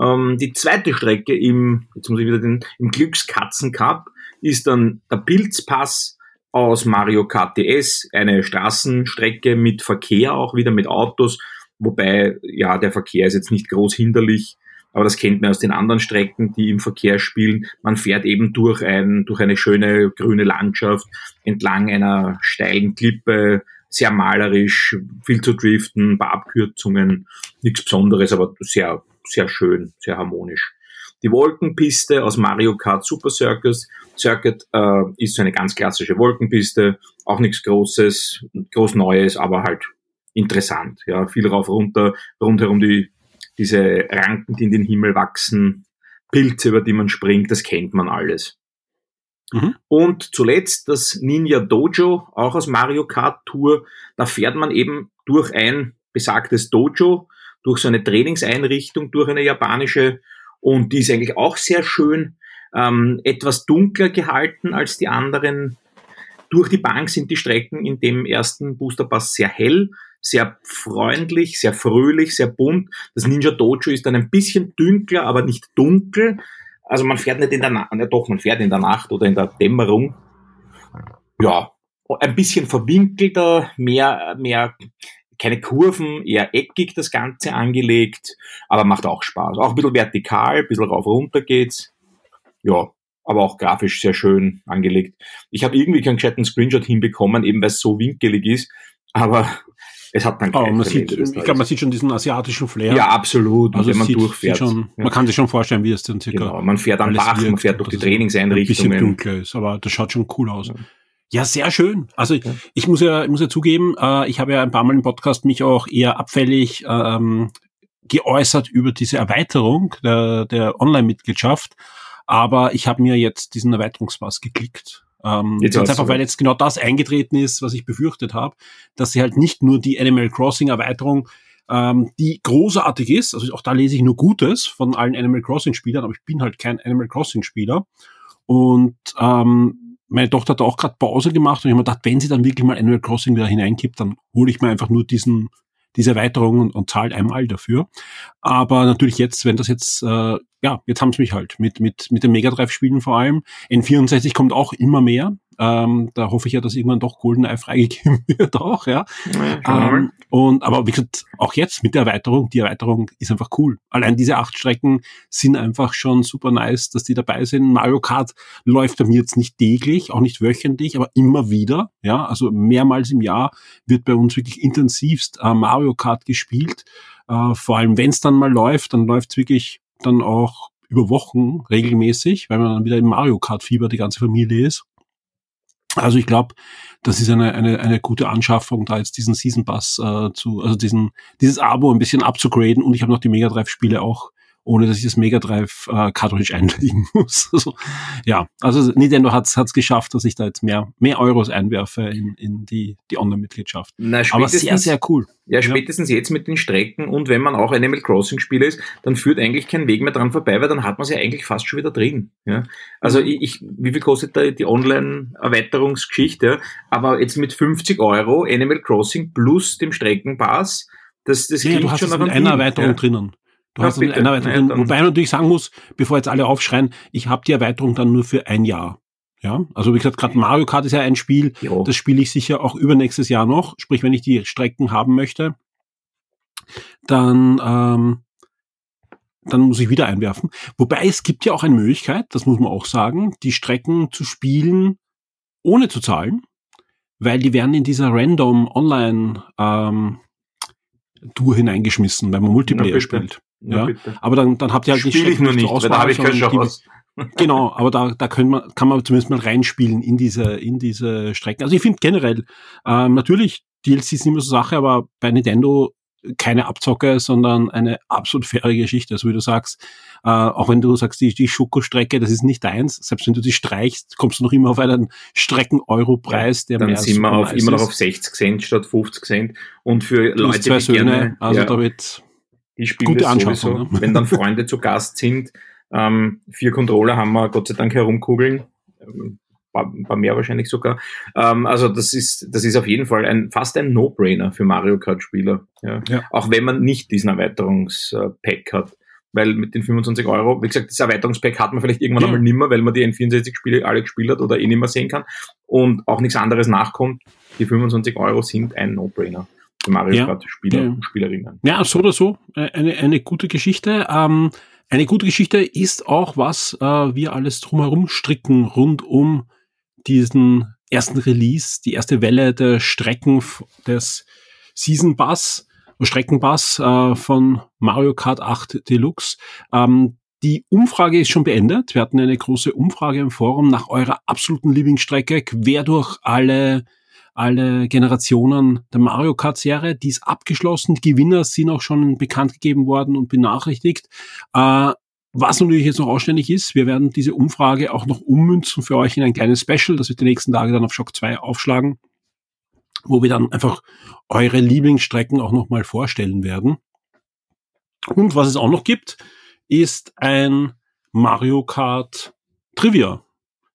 Ähm, die zweite Strecke im, jetzt muss ich wieder den, im Glückskatzen Cup ist dann der Pilzpass aus Mario Kart DS, eine Straßenstrecke mit Verkehr auch wieder mit Autos, wobei ja der Verkehr ist jetzt nicht groß hinderlich, aber das kennt man aus den anderen Strecken, die im Verkehr spielen. Man fährt eben durch ein durch eine schöne grüne Landschaft entlang einer steilen Klippe, sehr malerisch, viel zu driften, ein paar Abkürzungen, nichts Besonderes, aber sehr sehr schön, sehr harmonisch. Die Wolkenpiste aus Mario Kart Super Circus Circuit äh, ist so eine ganz klassische Wolkenpiste, auch nichts Großes, groß Neues, aber halt interessant. Ja, viel rauf runter, rundherum die diese Ranken, die in den Himmel wachsen, Pilze, über die man springt, das kennt man alles. Mhm. Und zuletzt das Ninja Dojo, auch aus Mario Kart Tour. Da fährt man eben durch ein besagtes Dojo, durch so eine Trainingseinrichtung, durch eine japanische und die ist eigentlich auch sehr schön, ähm, etwas dunkler gehalten als die anderen. Durch die Bank sind die Strecken in dem ersten Boosterpass sehr hell, sehr freundlich, sehr fröhlich, sehr bunt. Das Ninja Dojo ist dann ein bisschen dünkler, aber nicht dunkel. Also man fährt nicht in der Nacht, ja doch, man fährt in der Nacht oder in der Dämmerung. Ja, ein bisschen verwinkelter, mehr, mehr keine Kurven, eher eckig das Ganze angelegt, aber macht auch Spaß. Auch ein bisschen vertikal, ein bisschen rauf runter geht's. Ja, aber auch grafisch sehr schön angelegt. Ich habe irgendwie keinen gescheiten Screenshot hinbekommen, eben weil es so winkelig ist, aber es hat dann oh, man sieht, Ich glaube, man sieht schon diesen asiatischen Flair. Ja, absolut. Also wenn man sieht, durchfährt. Sieht schon, ja. Man kann sich schon vorstellen, wie es dann circa. Genau, man fährt am Bach, man fährt durch die Trainingseinrichtungen. Ein bisschen dunkler ist, aber das schaut schon cool aus. Ja. Ja, sehr schön. Also ich, ich muss ja, ich muss ja zugeben, äh, ich habe ja ein paar Mal im Podcast mich auch eher abfällig ähm, geäußert über diese Erweiterung der, der Online-Mitgliedschaft. Aber ich habe mir jetzt diesen Erweiterungspass geklickt. Ähm, jetzt ganz einfach, weil jetzt genau das eingetreten ist, was ich befürchtet habe, dass sie halt nicht nur die Animal Crossing Erweiterung, ähm, die großartig ist, also auch da lese ich nur Gutes von allen Animal Crossing Spielern, aber ich bin halt kein Animal Crossing Spieler. Und ähm, meine Tochter hat auch gerade Pause gemacht und ich habe mir gedacht, wenn sie dann wirklich mal Animal Crossing wieder hineinkippt, dann hole ich mir einfach nur diesen diese Erweiterung und, und zahlt einmal dafür. Aber natürlich jetzt, wenn das jetzt, äh, ja, jetzt haben sie mich halt mit, mit, mit den Mega Drive Spielen vor allem. N64 kommt auch immer mehr. Ähm, da hoffe ich ja, dass irgendwann doch GoldenEye freigegeben wird auch, ja. ja ähm, und aber wie gesagt, auch jetzt mit der Erweiterung, die Erweiterung ist einfach cool. Allein diese acht Strecken sind einfach schon super nice, dass die dabei sind. Mario Kart läuft bei mir jetzt nicht täglich, auch nicht wöchentlich, aber immer wieder. Ja, also mehrmals im Jahr wird bei uns wirklich intensivst äh, Mario Kart gespielt. Äh, vor allem, wenn es dann mal läuft, dann läuft es wirklich dann auch über Wochen regelmäßig, weil man dann wieder im Mario Kart Fieber die ganze Familie ist. Also ich glaube, das ist eine, eine, eine gute Anschaffung, da jetzt diesen Season Pass äh, zu, also diesen, dieses Abo ein bisschen abzugraden und ich habe noch die Mega Drive Spiele auch ohne dass ich das Mega Drive äh, Cartridge einlegen muss. also, ja, also Nintendo hat es geschafft, dass ich da jetzt mehr, mehr Euros einwerfe in, in die, die Online-Mitgliedschaft. Aber sehr, sehr cool. Ja, spätestens ja. jetzt mit den Strecken und wenn man auch Animal Crossing Spieler ist, dann führt eigentlich kein Weg mehr dran vorbei, weil dann hat man sie ja eigentlich fast schon wieder drin. Ja? Also mhm. ich, wie viel kostet da die Online-Erweiterungsgeschichte? Aber jetzt mit 50 Euro Animal Crossing plus dem Streckenpass, das, das ja, klingt schon nach einer Erweiterung ja. drinnen. Du hast eine Erweiterung. Nein, wobei man natürlich sagen muss, bevor jetzt alle aufschreien, ich habe die Erweiterung dann nur für ein Jahr. Ja, also wie gesagt, gerade Mario Kart ist ja ein Spiel, jo. das spiele ich sicher auch übernächstes Jahr noch. Sprich, wenn ich die Strecken haben möchte, dann, ähm, dann muss ich wieder einwerfen. Wobei es gibt ja auch eine Möglichkeit, das muss man auch sagen, die Strecken zu spielen ohne zu zahlen, weil die werden in dieser Random Online ähm, Tour hineingeschmissen, wenn man Multiplayer spielt. Ja, ja aber dann, dann habt ihr halt Spiel nicht ich nur nicht, Auswahl, da habe ich keine Chance. genau, aber da, da können man, kann man zumindest mal reinspielen in diese, in diese Strecken. Also ich finde generell, ähm, natürlich, DLC sind immer so Sache, aber bei Nintendo keine Abzocke, sondern eine absolut faire Geschichte. Also wie du sagst, äh, auch wenn du sagst, die, die Schokostrecke, das ist nicht deins, selbst wenn du die streichst, kommst du noch immer auf einen Strecken-Euro-Preis, der Dann mehr sind wir auf, immer noch auf 60 Cent statt 50 Cent. Und für Leute, zwei die Söhne, gerne, also ja, da spielen gute das sowieso. ne? Wenn dann Freunde zu Gast sind, ähm, vier Controller haben wir Gott sei Dank herumkugeln. Ähm, paar, ein paar mehr wahrscheinlich sogar. Ähm, also das ist, das ist auf jeden Fall ein, fast ein No-Brainer für Mario Kart-Spieler. Ja. Ja. Auch wenn man nicht diesen Erweiterungspack hat. Weil mit den 25 Euro, wie gesagt, das Erweiterungspack hat man vielleicht irgendwann Ja. einmal nimmer, weil man die N64-Spiele alle gespielt hat oder eh nimmer sehen kann und auch nichts anderes nachkommt. Die 25 Euro sind ein No-Brainer Mario Ja. Kart-Spieler Ja. und Spielerinnen. Ja, so oder so, äh, eine, eine gute Geschichte. Ähm, eine gute Geschichte ist auch, was äh, wir alles drumherum stricken rund um diesen ersten Release, die erste Welle der Strecken des Season Bus, Streckenbus äh, von Mario Kart 8 Deluxe. Ähm, die Umfrage ist schon beendet. Wir hatten eine große Umfrage im Forum nach eurer absoluten Lieblingsstrecke quer durch alle alle Generationen der Mario Kart Serie. Die ist abgeschlossen. Die Gewinner sind auch schon bekannt gegeben worden und benachrichtigt. Äh, was natürlich jetzt noch ausständig ist, wir werden diese Umfrage auch noch ummünzen für euch in ein kleines Special, das wird die nächsten Tage dann auf Shock 2 aufschlagen, wo wir dann einfach eure Lieblingsstrecken auch nochmal vorstellen werden. Und was es auch noch gibt, ist ein Mario Kart Trivia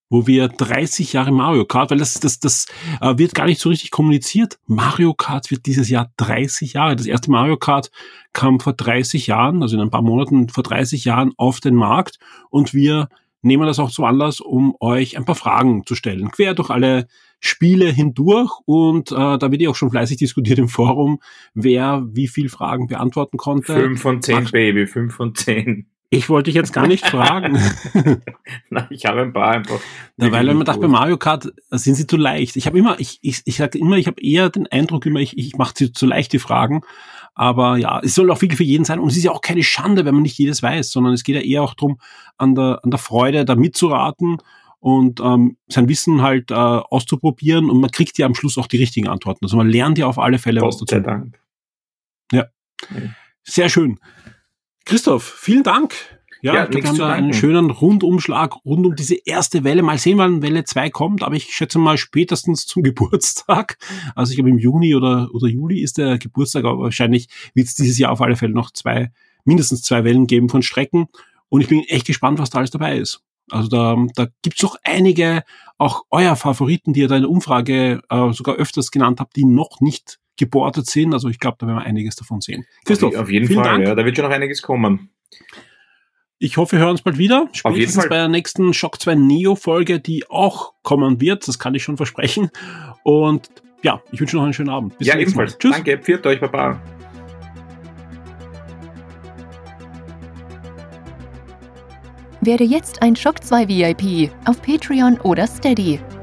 wo wir 30 Jahre Mario Kart, weil das, das, das äh, wird gar nicht so richtig kommuniziert. Mario Kart wird dieses Jahr 30 Jahre. Das erste Mario Kart kam vor 30 Jahren, also in ein paar Monaten vor 30 Jahren auf den Markt und wir nehmen das auch zum Anlass, um euch ein paar Fragen zu stellen, quer durch alle Spiele hindurch und äh, da wird ja auch schon fleißig diskutiert im Forum, wer wie viel Fragen beantworten konnte. Fünf von zehn, Baby, fünf von zehn. Ich wollte dich jetzt gar nicht fragen. Na, ich habe ein paar einfach. Na, weil wenn man dachte, bei Mario Kart äh, sind sie zu leicht. Ich habe immer, ich, ich, ich sage immer, ich habe eher den Eindruck, immer, ich, ich mache sie zu leicht, die Fragen. Aber ja, es soll auch wirklich für jeden sein. Und es ist ja auch keine Schande, wenn man nicht jedes weiß, sondern es geht ja eher auch drum, an der, an der Freude da mitzuraten und ähm, sein Wissen halt äh, auszuprobieren. Und man kriegt ja am Schluss auch die richtigen Antworten. Also man lernt ja auf alle Fälle was Gott sei dazu. Dank. Sehr schön. Christoph, vielen Dank. Ja, Ja, haben zu da einen schönen Rundumschlag rund um diese erste Welle. Mal sehen, wann Welle 2 kommt, aber ich schätze mal spätestens zum Geburtstag. Also ich glaube im Juni oder, oder Juli ist der Geburtstag, aber wahrscheinlich wird es dieses Jahr auf alle Fälle noch zwei, mindestens zwei Wellen geben von Strecken. Und ich bin echt gespannt, was da alles dabei ist. Also da, da gibt's noch einige, auch euer Favoriten, die ihr da in der Umfrage äh, sogar öfters genannt habt, die noch nicht gebordet sind. Also ich glaube, da werden wir einiges davon sehen. Christoph, auf jeden Fall, Dank. ja, da wird schon noch einiges kommen. Ich hoffe, wir hören uns bald wieder. Spätestens Fall. bei der nächsten Shock 2 Neo Folge, die auch kommen wird. Das kann ich schon versprechen. Und ja, ich wünsche noch einen schönen Abend. Bis ja, zum nächsten Mal. ebenfalls. Tschüss. Danke, pfiat euch, Baba. Werde jetzt ein Shock 2 VIP auf Patreon oder Steady.